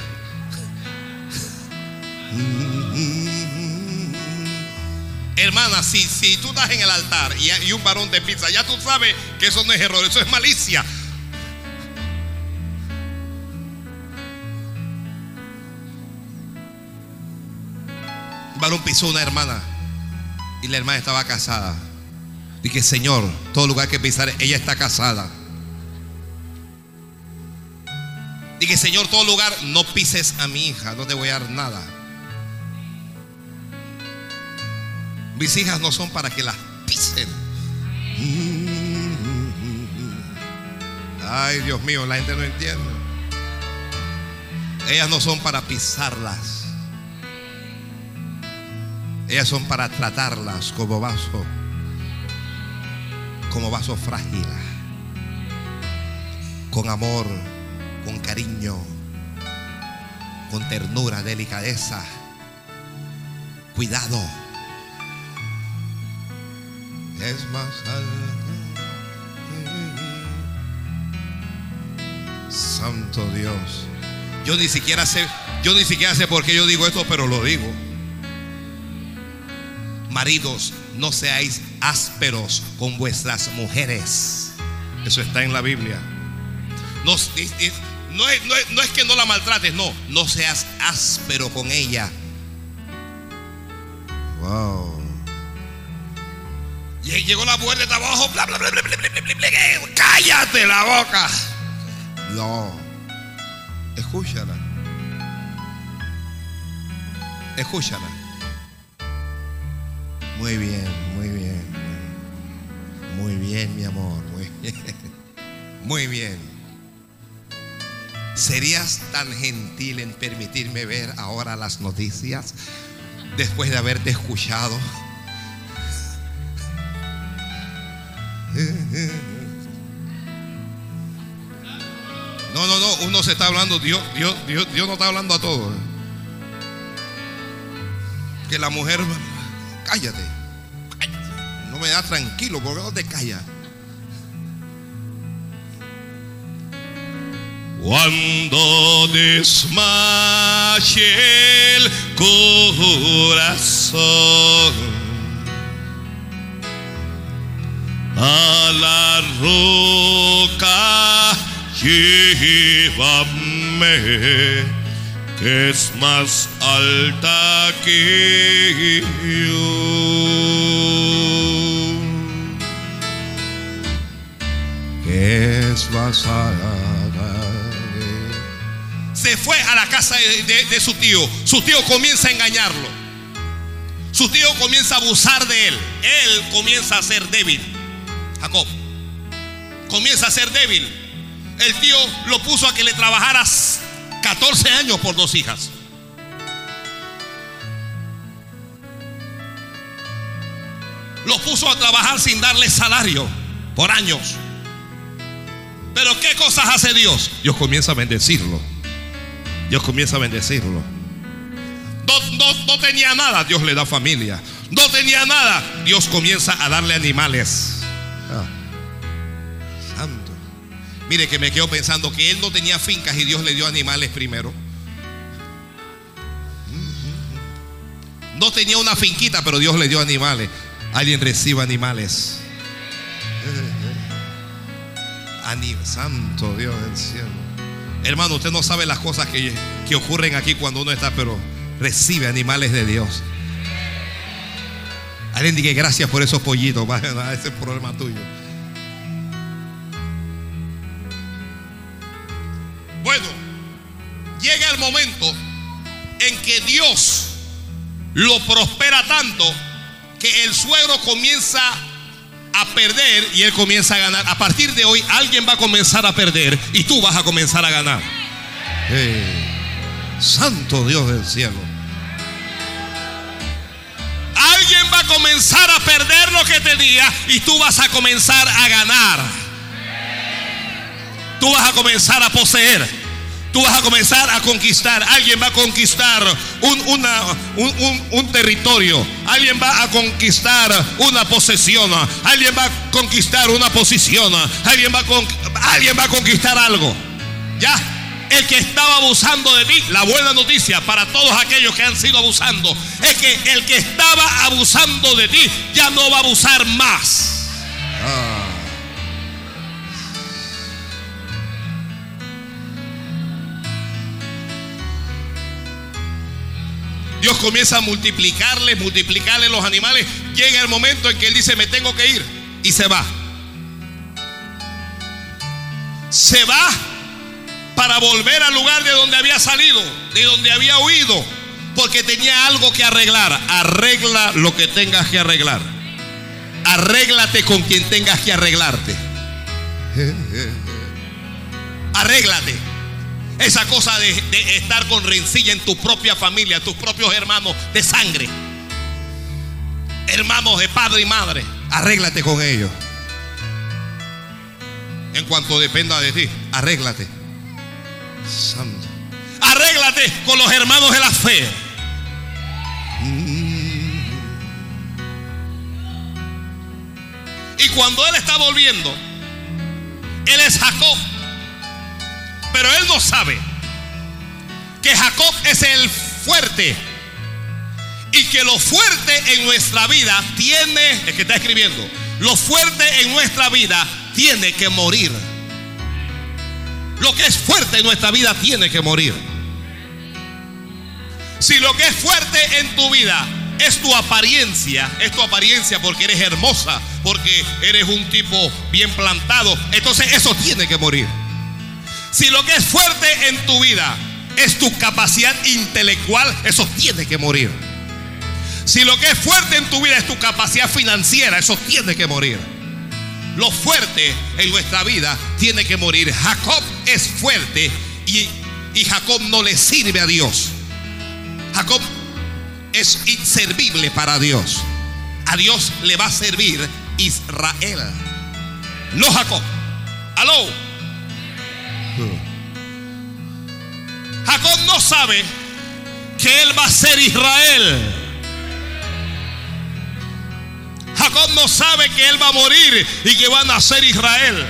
Hermana, si, si tú estás en el altar y, un varón te pisa, ya tú sabes que eso no es error, eso es malicia. varón pisó una hermana y la hermana estaba casada. Dije, Señor, todo lugar que pisar, ella está casada. Dije, Señor, todo lugar, no pises a mi hija, no te voy a dar nada. Mis hijas no son para que las pisen. Ay, Dios mío, la gente no entiende. Ellas no son para pisarlas. Ellas son para tratarlas como vaso, como vaso frágil, con amor, con cariño, con ternura, delicadeza, cuidado. Es más Santo Dios. Yo ni siquiera sé, yo ni siquiera sé por qué yo digo esto, pero lo digo. Maridos, no seáis ásperos con vuestras mujeres. Eso está en la Biblia. No, es, que no la maltrates, no. No seas áspero con ella. Wow. Llegó la mujer de trabajo. Cállate la boca. No. Escúchala. Escúchala. Muy bien, muy bien. Muy bien, mi amor. Muy bien. Muy bien. ¿Serías tan gentil en permitirme ver ahora las noticias después de haberte escuchado? No, no, no, uno se está hablando, Dios, Dios, Dios, Dios no está hablando a todos. Que la mujer cállate. No me da tranquilo, porque no te callas. Cuando desmaye el corazón a la roca llévame es más alta que yo. es más alta. Se fue a la casa de, su tío. Su tío comienza a engañarlo. Su tío comienza a abusar de él. Él comienza a ser débil. Jacob comienza a ser débil. El tío lo puso a que le trabajaras 14 años por dos hijas. Los puso a trabajar sin darle salario por años. Pero ¿qué cosas hace Dios? Dios comienza a bendecirlo. Dios comienza a bendecirlo. No, tenía nada, Dios le da familia. No tenía nada, Dios comienza a darle animales. Mire que me quedo pensando que él no tenía fincas y Dios le dio animales primero. No tenía una finquita, pero Dios le dio animales. Alguien reciba animales. Santo Dios del cielo. Hermano, usted no sabe las cosas que, que ocurren aquí cuando uno está, pero recibe animales de Dios. Alguien diga gracias por esos pollitos. Ese es problema tuyo. Dios lo prospera tanto que el suegro comienza a perder y él comienza a ganar. A partir de hoy alguien va a comenzar a perder y tú vas a comenzar a ganar. santo Dios del cielo. Alguien va a comenzar a perder lo que tenía y tú vas a comenzar a ganar. Tú vas a comenzar a poseer. Tú vas a comenzar a conquistar. Alguien va a conquistar un, un, territorio. Alguien va a conquistar una posesión. Alguien va a conquistar una posición. Alguien va a, alguien va a conquistar algo. ¿Ya? El que estaba abusando de ti, la buena noticia para todos aquellos que han sido abusando, es que el que estaba abusando de ti ya no va a abusar más. Dios comienza a multiplicarle, multiplicarle los animales. Llega el momento en que Él dice, me tengo que ir. Y se va. Se va para volver al lugar de donde había salido, de donde había huido, porque tenía algo que arreglar. Arregla lo que tengas que arreglar. Arréglate con quien tengas que arreglarte. Arréglate. Esa cosa de, estar con rencilla en tu propia familia, tus propios hermanos de sangre. Hermanos de padre y madre. Arréglate con ellos. En cuanto dependa de ti, arréglate. Santo. Arréglate con los hermanos de la fe. Y cuando Él está volviendo, Él es Jacob. Pero él no sabe que Jacob es el fuerte. Y que lo fuerte en nuestra vida tiene, es que está escribiendo, lo fuerte en nuestra vida tiene que morir. Lo que es fuerte en nuestra vida tiene que morir. Si lo que es fuerte en tu vida es tu apariencia, es tu apariencia porque eres hermosa, porque eres un tipo bien plantado, entonces eso tiene que morir. Si lo que es fuerte en tu vida es tu capacidad intelectual, eso tiene que morir. Si lo que es fuerte en tu vida es tu capacidad financiera, eso tiene que morir. Lo fuerte en nuestra vida tiene que morir. Jacob es fuerte y, y Jacob no le sirve a Dios. Jacob es inservible para Dios. A Dios le va a servir Israel. No Jacob. Aló. Jacob no sabe que él va a ser Israel. Jacob no sabe que él va a morir y que va a nacer Israel.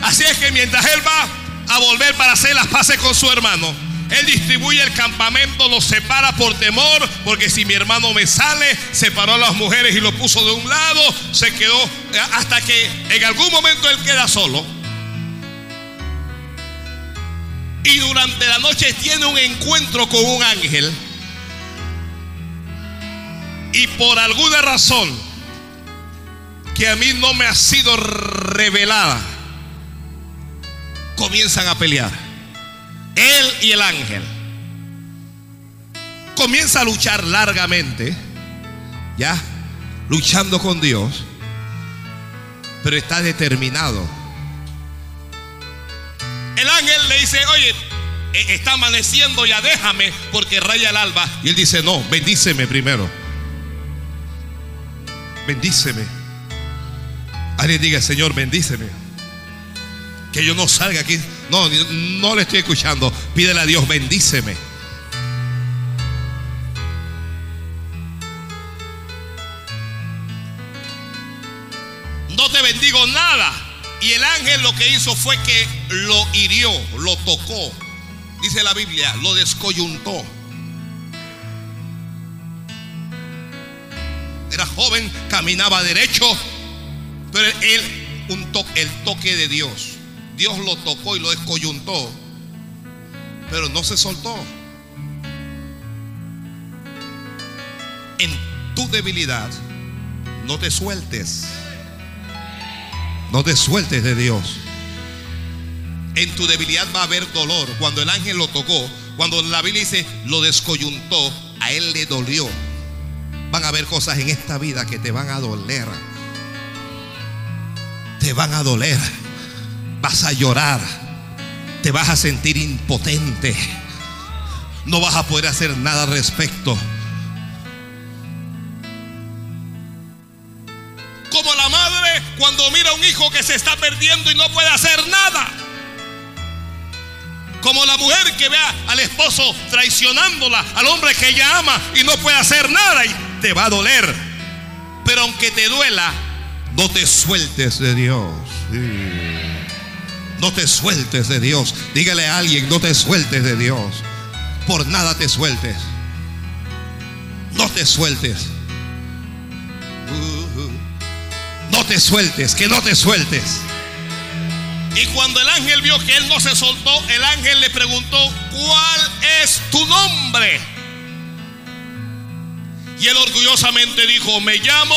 Así es que mientras él va a volver para hacer las paces con su hermano, él distribuye el campamento, lo separa por temor, porque si mi hermano me sale, separó a las mujeres y lo puso de un lado, se quedó eh, hasta que en algún momento él queda solo. Y durante la noche tiene un encuentro con un ángel y por alguna razón que a mí no me ha sido revelada, comienzan a pelear. Él y el ángel. Comienza a luchar largamente, ya, luchando con Dios, pero está determinado el ángel le dice, oye, e, está amaneciendo, ya déjame porque raya el alba. Y él dice, no, bendíceme primero. Bendíceme. Alguien diga, Señor, bendíceme. Que yo no salga aquí. No, no le estoy escuchando. Pídele a Dios, bendíceme. Ángel lo que hizo fue que lo hirió, lo tocó. Dice la Biblia, lo descoyuntó. joven, caminaba derecho, pero él, el toque de Dios, Dios lo tocó y lo descoyuntó, pero no se soltó. En tu debilidad, no te sueltes. No te sueltes de Dios. En tu debilidad va a haber dolor. Cuando el ángel lo tocó, cuando la Biblia dice lo descoyuntó, a él le dolió. Van a haber cosas en esta vida que te van a doler. Te van a doler. Vas a llorar. Te vas a sentir impotente. No vas a poder hacer nada al respecto. Cuando mira a un hijo que se está perdiendo y no puede hacer nada. Como la mujer que ve al esposo traicionándola, al hombre que ella ama y no puede hacer nada y te va a doler. Pero aunque te duela, no te sueltes de Dios. No te sueltes de Dios. Dígale a alguien, no te sueltes de Dios. Por nada te sueltes. No te sueltes. No te sueltes, que no te sueltes. Y cuando el ángel vio que él no se soltó, el ángel le preguntó, ¿cuál es tu nombre? Y él orgullosamente dijo, me llamo,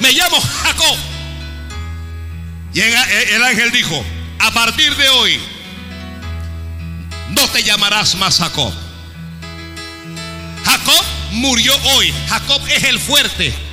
me llamo Jacob. Y el ángel dijo, a partir de hoy, no te llamarás más Jacob. Jacob murió hoy. Jacob es el fuerte.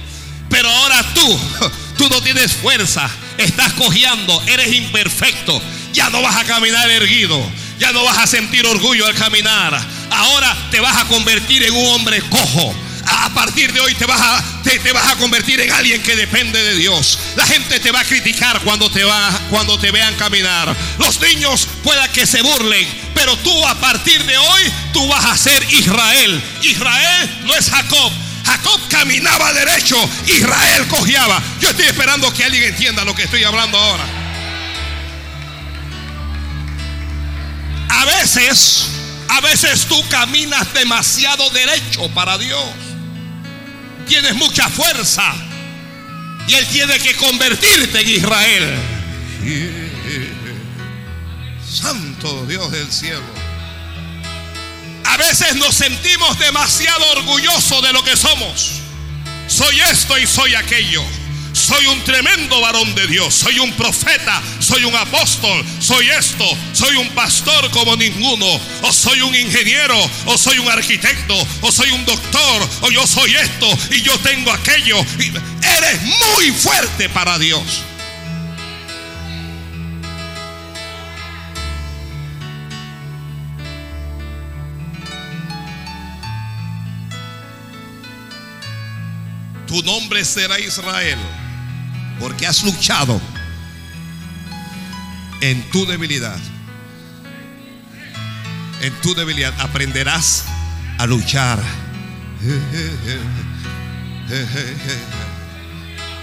Pero ahora tú, tú no tienes fuerza, estás cojeando, eres imperfecto, ya no vas a caminar erguido, ya no vas a sentir orgullo al caminar. Ahora te vas a convertir en un hombre cojo. A partir de hoy te vas, a, te, vas a convertir en alguien que depende de Dios. La gente te va a criticar cuando te, va, cuando te vean caminar. Los niños pueda que se burlen, pero tú a partir de hoy tú vas a ser Israel. Israel no es Jacob. Jacob caminaba derecho, Israel cojeaba. Yo estoy esperando que alguien entienda lo que estoy hablando ahora. A veces, a veces tú caminas demasiado derecho para Dios. Tienes mucha fuerza y Él tiene que convertirte en Israel. Santo Dios del cielo. A veces nos sentimos demasiado orgullosos de lo que somos. Soy esto y soy aquello. Soy un tremendo varón de Dios. Soy un profeta. Soy un apóstol. Soy esto. Soy un pastor como ninguno. O soy un ingeniero. O soy un arquitecto. O soy un doctor. O yo soy esto. Y yo tengo aquello. eres muy fuerte para Dios. Tu nombre será Israel, porque has luchado en tu debilidad. En tu debilidad aprenderás a luchar.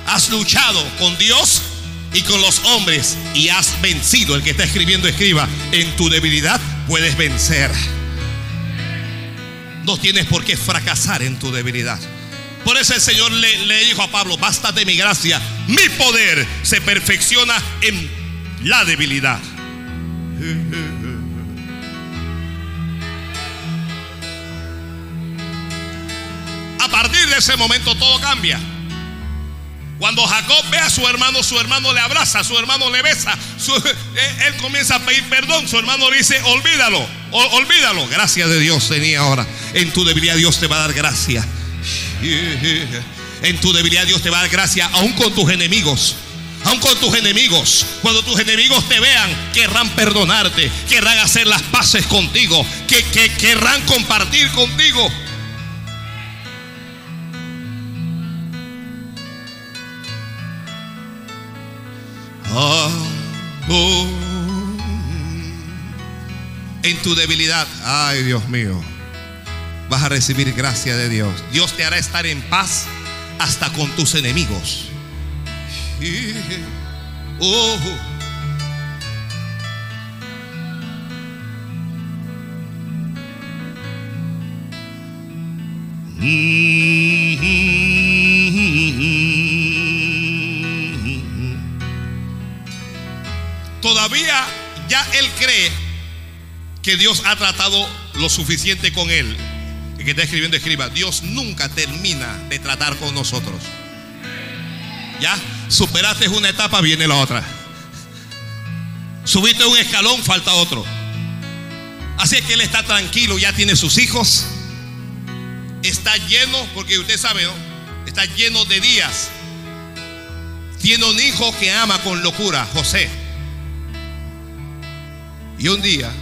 Has luchado con Dios y con los hombres y has vencido. El que está escribiendo escriba, en tu debilidad puedes vencer. No tienes por qué fracasar en tu debilidad. Por eso el Señor le, dijo a Pablo, basta de mi gracia, mi poder se perfecciona en la debilidad. A partir de ese momento todo cambia. Cuando Jacob ve a su hermano, su hermano le abraza, su hermano le besa, eh, él comienza a pedir perdón, su hermano le dice, olvídalo, olvídalo. Gracias de Dios tenía ahora. En tu debilidad Dios te va a dar gracia. En tu debilidad Dios te va a dar gracia, aún con tus enemigos. Aún con tus enemigos, cuando tus enemigos te vean, querrán perdonarte, querrán hacer las paces contigo, que, querrán compartir contigo. En tu debilidad, ay Dios mío vas a recibir gracia de Dios. Dios te hará estar en paz hasta con tus enemigos. Todavía ya él cree que Dios ha tratado lo suficiente con él. Que está escribiendo, escriba, Dios nunca termina de tratar con nosotros. Ya superaste una etapa, viene la otra. Subiste un escalón, falta otro. Así que él está tranquilo, ya tiene sus hijos. Está lleno, porque usted sabe, ¿no? Está lleno de días. Tiene un hijo que ama con locura, José. Y un día,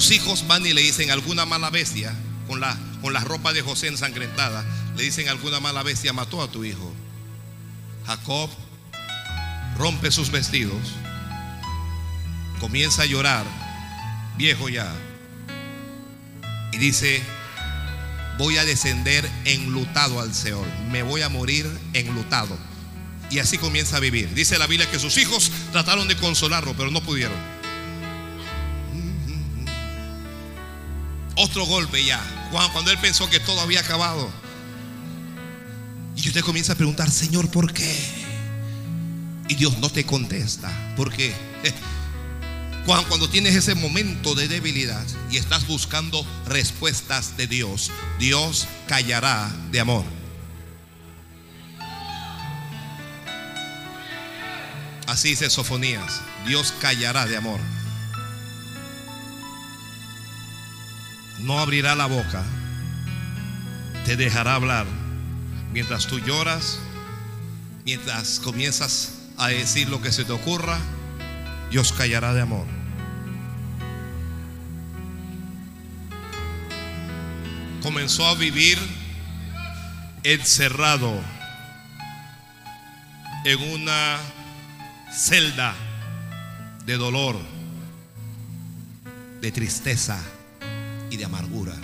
sus hijos van y le dicen alguna mala bestia, con la, con ropa de José ensangrentada, le dicen alguna mala bestia mató a tu hijo. Jacob rompe sus vestidos, comienza a llorar, viejo ya, y dice, voy a descender enlutado al Seol, me voy a morir enlutado. Y así comienza a vivir. Dice la Biblia que sus hijos trataron de consolarlo, pero no pudieron. Otro golpe ya, cuando él pensó que todo había acabado. Y usted comienza a preguntar, Señor, ¿por qué? Y Dios no te contesta. ¿Por qué? Cuando tienes ese momento de debilidad y estás buscando respuestas de Dios, Dios callará de amor. Así dice Sofonías, Dios callará de amor. No abrirá la boca, te dejará hablar mientras tú lloras, mientras comienzas a decir lo que se te ocurra, Dios callará de amor. Comenzó a vivir encerrado en una celda de dolor, de tristeza y de amargura.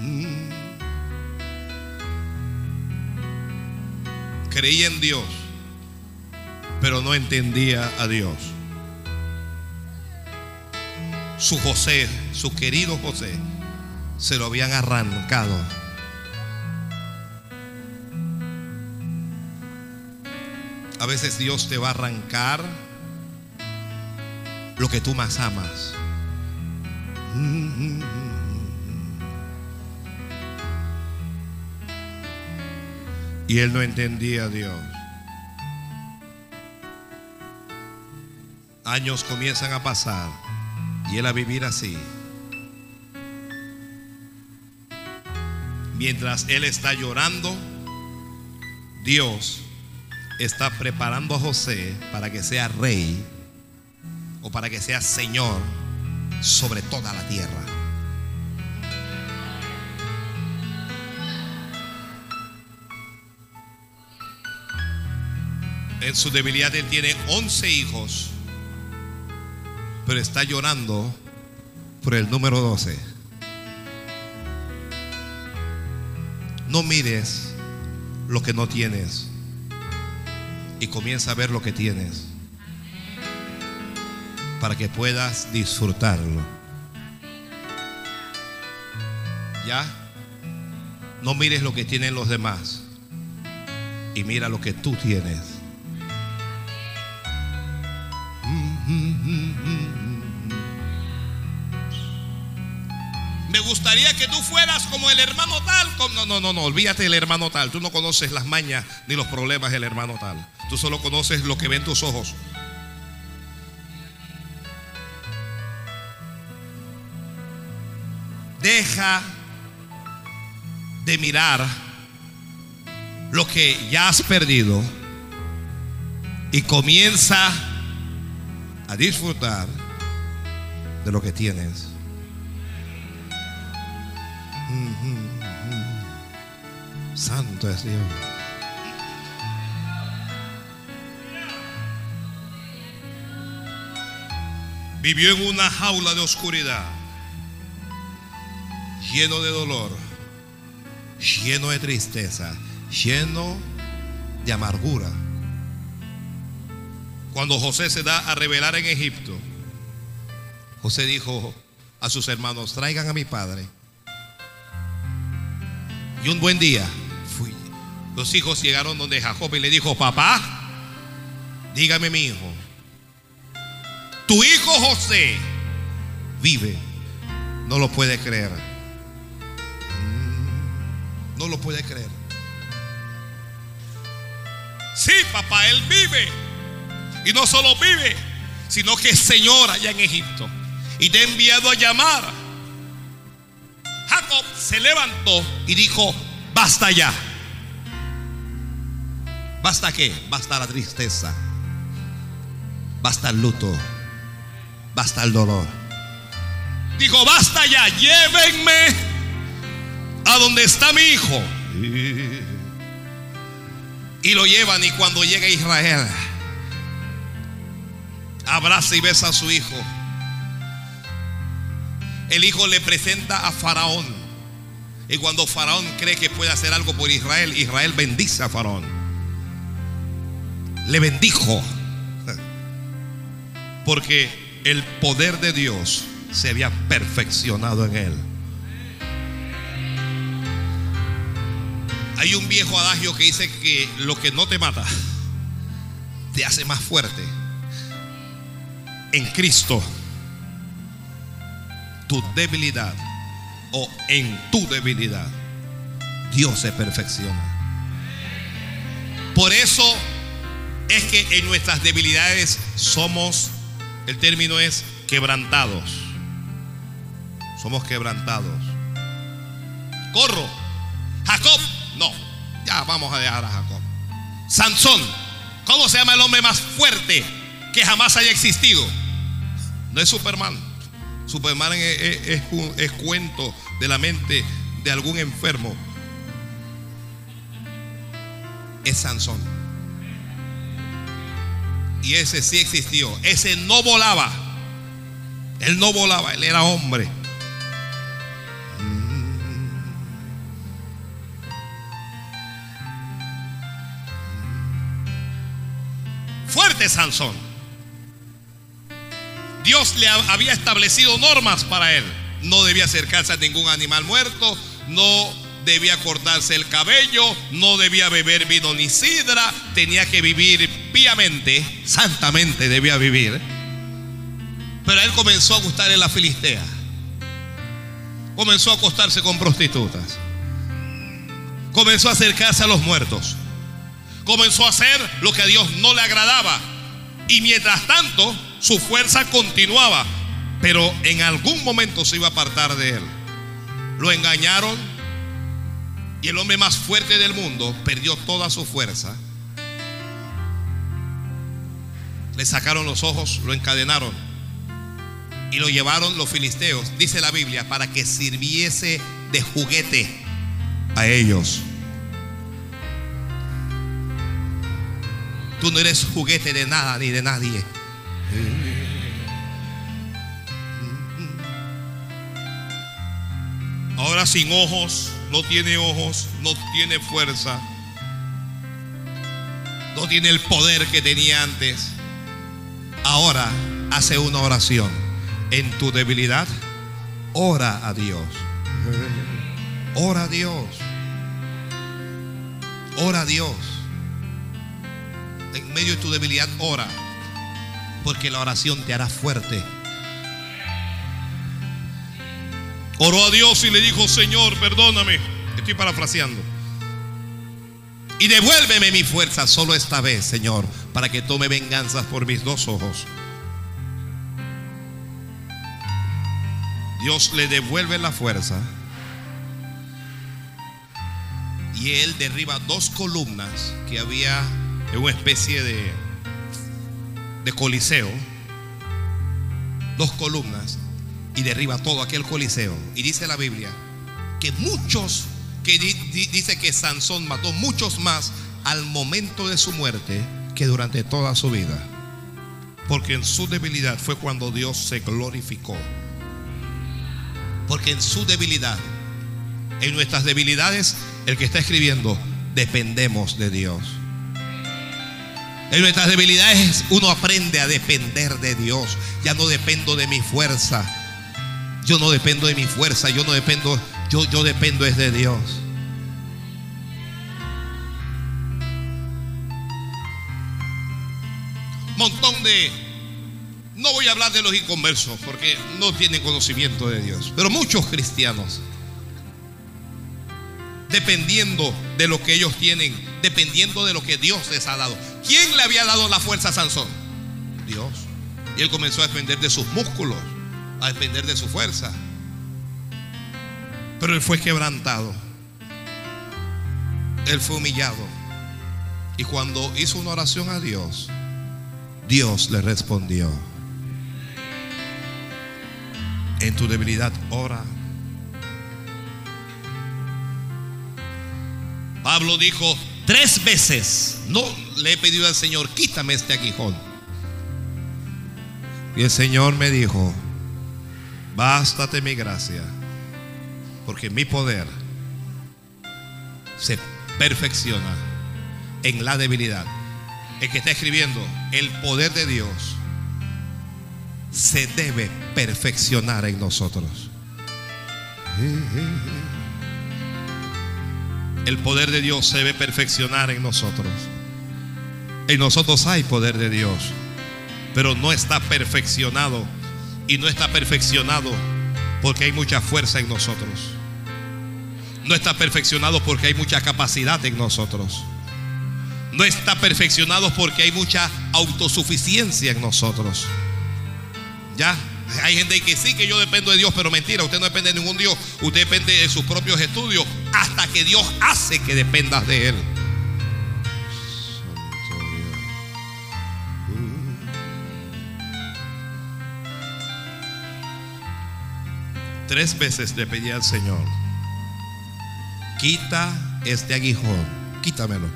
Mm. Creía en Dios, pero no entendía a Dios. Su José, su querido José, se lo habían arrancado. A veces Dios te va a arrancar lo que tú más amas. Y él no entendía a Dios. Años comienzan a pasar y él a vivir así. Mientras él está llorando, Dios está preparando a José para que sea rey o para que sea señor sobre toda la tierra. En su debilidad él tiene 11 hijos, pero está llorando por el número 12. No mires lo que no tienes y comienza a ver lo que tienes para que puedas disfrutarlo. ¿Ya? No mires lo que tienen los demás y mira lo que tú tienes. Me gustaría que tú fueras como el hermano tal. No, no, no, no, olvídate del hermano tal. Tú no conoces las mañas ni los problemas del hermano tal. Tú solo conoces lo que ven tus ojos. Deja de mirar lo que ya has perdido y comienza a disfrutar de lo que tienes. Santo es Dios. Vivió en una jaula de oscuridad, lleno de dolor, lleno de tristeza, lleno de amargura. Cuando José se da a revelar en Egipto, José dijo a sus hermanos, traigan a mi padre Y un buen día. Los hijos llegaron donde Jacob y le dijo, papá, dígame mi hijo, tu hijo José vive. No lo puede creer. No lo puede creer. Sí, papá, él vive. Y no solo vive, sino que es Señor allá en Egipto. Y te he enviado a llamar. Jacob se levantó y dijo, basta ya. ¿Basta qué? Basta la tristeza. Basta el luto. Basta el dolor. Dijo, basta ya, llévenme a donde está mi hijo. Y lo llevan y cuando llega a Israel, abraza y besa a su hijo. El hijo le presenta a Faraón. Y cuando Faraón cree que puede hacer algo por Israel, Israel bendice a Faraón. Le bendijo. Porque el poder de Dios se había perfeccionado en él. Hay un viejo adagio que dice que lo que no te mata te hace más fuerte. En Cristo, tu debilidad o en tu debilidad, Dios se perfecciona. Por eso es que en nuestras debilidades somos, el término es quebrantados. Somos quebrantados. Corro. Jacob. Ya vamos a dejar a Jacob. Sansón, ¿cómo se llama el hombre más fuerte que jamás haya existido? No es Superman. Superman es, un- cuento de la mente de algún enfermo. Es Sansón. Y ese sí existió. Ese no volaba. Él no volaba, él era hombre. Fuerte Sansón. Dios le ha- había establecido normas para él. No debía acercarse a ningún animal muerto, no debía cortarse el cabello, no debía beber vino ni sidra, tenía que vivir piamente, santamente debía vivir. Pero él comenzó a gustarle la filistea. Comenzó a acostarse con prostitutas. Comenzó a acercarse a los muertos. Comenzó a hacer lo que a Dios no le agradaba. Y mientras tanto, su fuerza continuaba. Pero en algún momento se iba a apartar de él. Lo engañaron. Y el hombre más fuerte del mundo perdió toda su fuerza. Le sacaron los ojos, lo encadenaron. Y lo llevaron los filisteos, dice la Biblia, para que sirviese de juguete a ellos. Tú no eres juguete de nada ni de nadie. Ahora sin ojos, no tiene ojos, no tiene fuerza, no tiene el poder que tenía antes. Ahora hace una oración. En tu debilidad, ora a Dios. Ora a Dios. Ora a Dios. En medio de tu debilidad, ora. Porque la oración te hará fuerte. Oró a Dios y le dijo, Señor, perdóname. Estoy parafraseando. Y devuélveme mi fuerza solo esta vez, Señor, para que tome venganzas por mis dos ojos. Dios le devuelve la fuerza. Y él derriba dos columnas que había en una especie de, de coliseo. Dos columnas. Y derriba todo aquel coliseo. Y dice la Biblia que muchos, que di- di- dice que Sansón mató muchos más al momento de su muerte que durante toda su vida. Porque en su debilidad fue cuando Dios se glorificó. Porque en su debilidad, en nuestras debilidades, el que está escribiendo, dependemos de Dios. En nuestras debilidades uno aprende a depender de Dios. Ya no dependo de mi fuerza. Yo no dependo de mi fuerza. Yo no dependo. Yo, yo dependo es de Dios. Montón de... No voy a hablar de los inconversos porque no tienen conocimiento de Dios. Pero muchos cristianos, dependiendo de lo que ellos tienen, dependiendo de lo que Dios les ha dado, ¿Quién le había dado la fuerza a Sansón? Dios. Y él comenzó a depender de sus músculos, a depender de su fuerza. Pero él fue quebrantado. Él fue humillado. Y cuando hizo una oración a Dios, Dios le respondió. En tu debilidad ora. Pablo dijo tres veces, no le he pedido al Señor, quítame este aguijón. Y el Señor me dijo, bástate mi gracia, porque mi poder se perfecciona en la debilidad. El que está escribiendo, el poder de Dios se debe perfeccionar en nosotros. El poder de Dios se debe perfeccionar en nosotros. En nosotros hay poder de Dios, pero no está perfeccionado. Y no está perfeccionado porque hay mucha fuerza en nosotros. No está perfeccionado porque hay mucha capacidad en nosotros. No está perfeccionado porque hay mucha autosuficiencia en nosotros. Ya, hay gente que sí que yo dependo de Dios, pero mentira, usted no depende de ningún Dios, usted depende de sus propios estudios hasta que Dios hace que dependas de Él. Tres veces le pedí al Señor, quita este aguijón, quítamelo.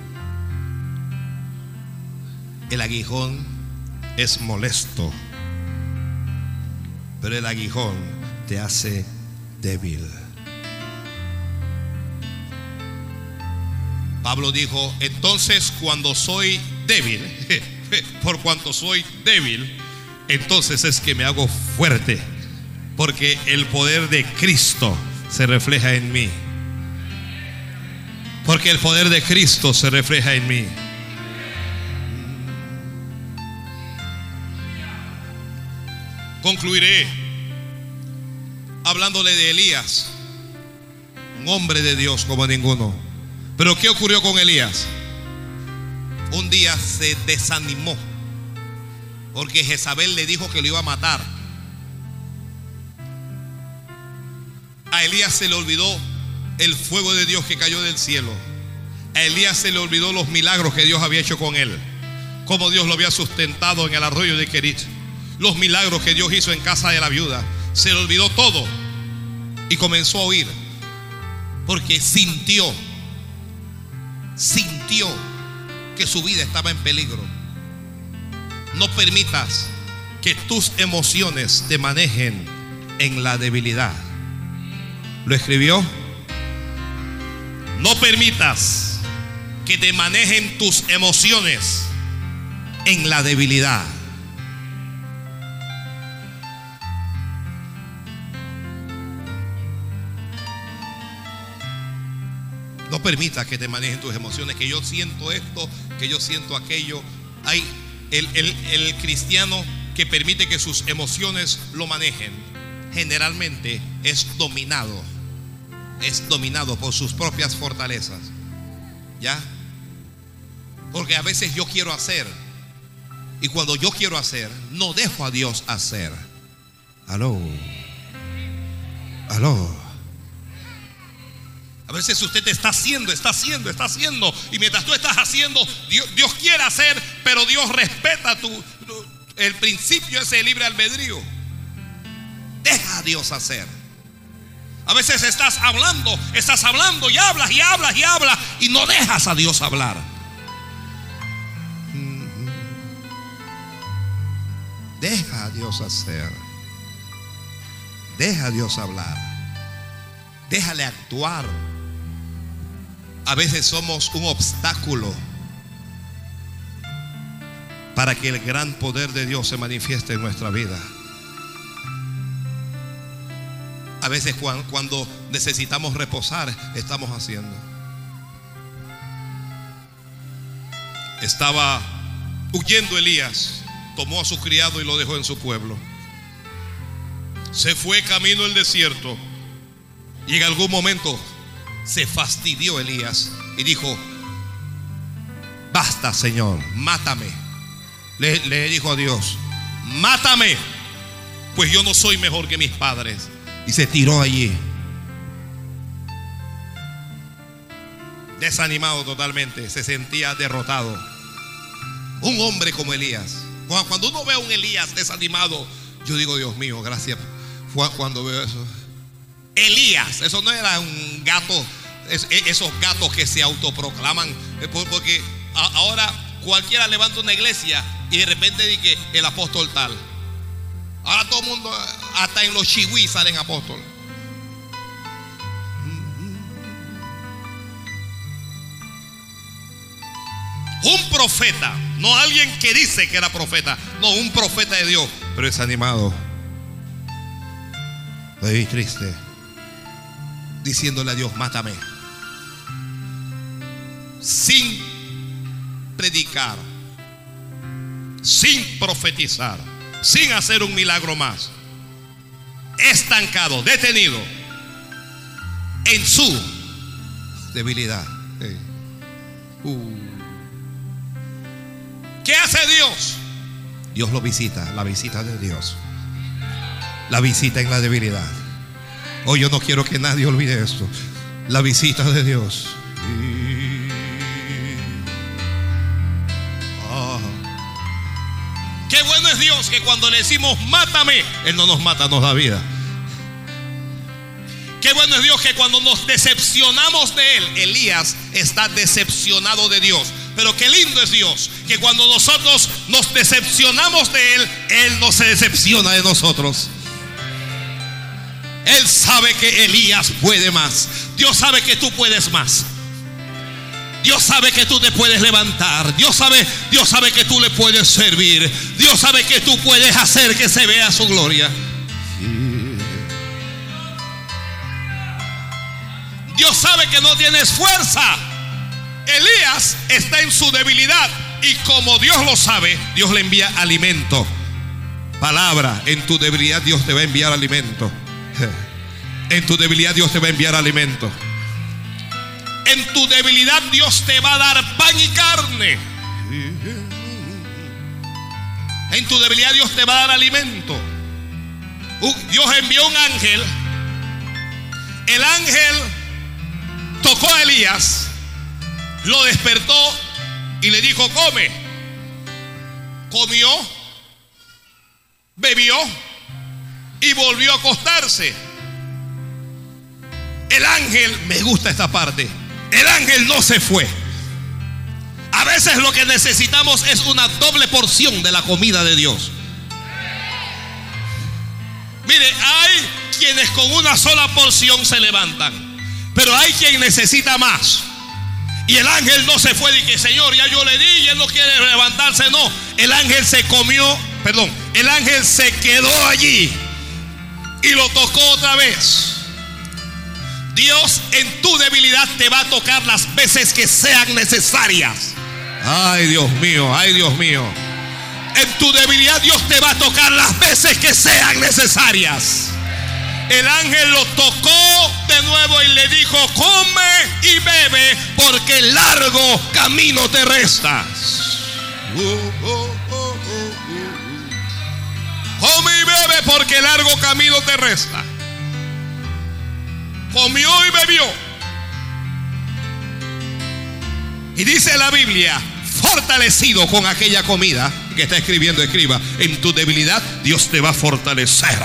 El aguijón es molesto, pero el aguijón te hace débil. Pablo dijo, entonces cuando soy débil, por cuanto soy débil, entonces es que me hago fuerte, porque el poder de Cristo se refleja en mí. Porque el poder de Cristo se refleja en mí. Concluiré hablándole de Elías, un hombre de Dios como ninguno. Pero ¿qué ocurrió con Elías? Un día se desanimó porque Jezabel le dijo que lo iba a matar. A Elías se le olvidó el fuego de Dios que cayó del cielo. A Elías se le olvidó los milagros que Dios había hecho con él. Cómo Dios lo había sustentado en el arroyo de Kerit. Los milagros que Dios hizo en casa de la viuda. Se le olvidó todo. Y comenzó a oír. Porque sintió. Sintió que su vida estaba en peligro. No permitas que tus emociones te manejen en la debilidad. ¿Lo escribió? No permitas que te manejen tus emociones en la debilidad. Permitas que te manejen tus emociones, que yo siento esto, que yo siento aquello. Hay el, el, el cristiano que permite que sus emociones lo manejen, generalmente es dominado es dominado por sus propias fortalezas. ¿Ya? Porque a veces yo quiero hacer. Y cuando yo quiero hacer, no dejo a Dios hacer. Aló. Aló. A veces usted está haciendo, está haciendo, está haciendo. Y mientras tú estás haciendo, Dios, quiere hacer, pero Dios respeta tu, el principio ese libre albedrío. Deja a Dios hacer. A veces estás hablando, estás hablando y hablas y hablas y hablas y no dejas a Dios hablar. Deja a Dios hacer. Deja a Dios hablar. Déjale actuar. A veces somos un obstáculo para que el gran poder de Dios se manifieste en nuestra vida. A veces cuando necesitamos reposar, estamos haciendo. Estaba huyendo Elías tomó a su criado y lo dejó en su pueblo. Se fue camino el desierto y en algún momento se fastidió Elías y dijo, basta Señor, mátame. Le, dijo a Dios, mátame, pues yo no soy mejor que mis padres. Y se tiró allí. Desanimado totalmente, se sentía derrotado. Un hombre como Elías. Cuando uno ve a un Elías desanimado, yo digo, Dios mío, gracias cuando veo eso. Elías, eso no era un gato, esos gatos que se autoproclaman, eh, porque ahora cualquiera levanta una iglesia y de repente dice el apóstol tal. Ahora todo el mundo, hasta en los chihuis salen apóstoles. Un profeta, no alguien que dice que era profeta, no, un profeta de Dios, pero es animado. Estoy triste, diciéndole a Dios, mátame. Sin predicar, sin profetizar, sin hacer un milagro más. Estancado, detenido en su debilidad. Uh. ¿Qué hace Dios? Dios lo visita, la visita de Dios. La visita en la debilidad. Hoy yo no quiero que nadie olvide esto. La visita de Dios. Es Dios que cuando le decimos mátame, Él no nos mata, nos da vida. Qué bueno es Dios que cuando nos decepcionamos de Él, Elías está decepcionado de Dios. Pero qué lindo es Dios, que cuando nosotros nos decepcionamos de Él, Él no se decepciona de nosotros. Él sabe que Elías puede más. Dios sabe que tú puedes más. Dios sabe que tú te puedes levantar. Dios sabe, Dios sabe que tú le puedes servir. Dios sabe que tú puedes hacer que se vea su gloria. Dios sabe que no tienes fuerza. Elías está en su debilidad y como Dios lo sabe, Dios le envía alimento. Palabra, en tu debilidad Dios te va a enviar alimento. En tu debilidad Dios te va a enviar alimento. En tu debilidad Dios te va a dar pan y carne. En tu debilidad Dios te va a dar alimento. Dios envió un ángel. El ángel tocó a Elías lo despertó y le dijo, come. Comió, bebió y volvió a acostarse. El ángel, me gusta esta parte, el ángel no se fue. A veces lo que necesitamos es una doble porción de la comida de Dios. Mire, hay quienes con una sola porción se levantan, pero hay quien necesita más. Y el ángel no se fue que Señor, ya yo le di y él no quiere levantarse. No, el ángel se comió, perdón, el ángel se quedó allí y lo tocó otra vez. Dios en tu debilidad te va a tocar las veces que sean necesarias. Ay Dios mío, ay Dios mío. En tu debilidad Dios te va a tocar las veces que sean necesarias. El ángel lo tocó de nuevo y le dijo, come y bebe porque largo camino te resta. Come y bebe porque largo camino te resta. Comió y bebió. Y dice la Biblia, fortalecido con aquella comida que está escribiendo, escriba, en tu debilidad Dios te va a fortalecer.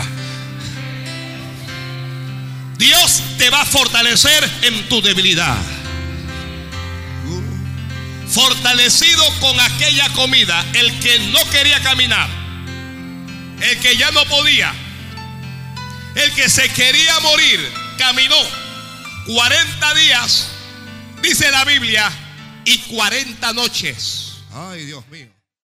Dios te va a fortalecer en tu debilidad. Fortalecido con aquella comida, el que no quería caminar, el que ya no podía, el que se quería morir, caminó 40 días, dice la Biblia, y 40 noches. Ay, Dios mío.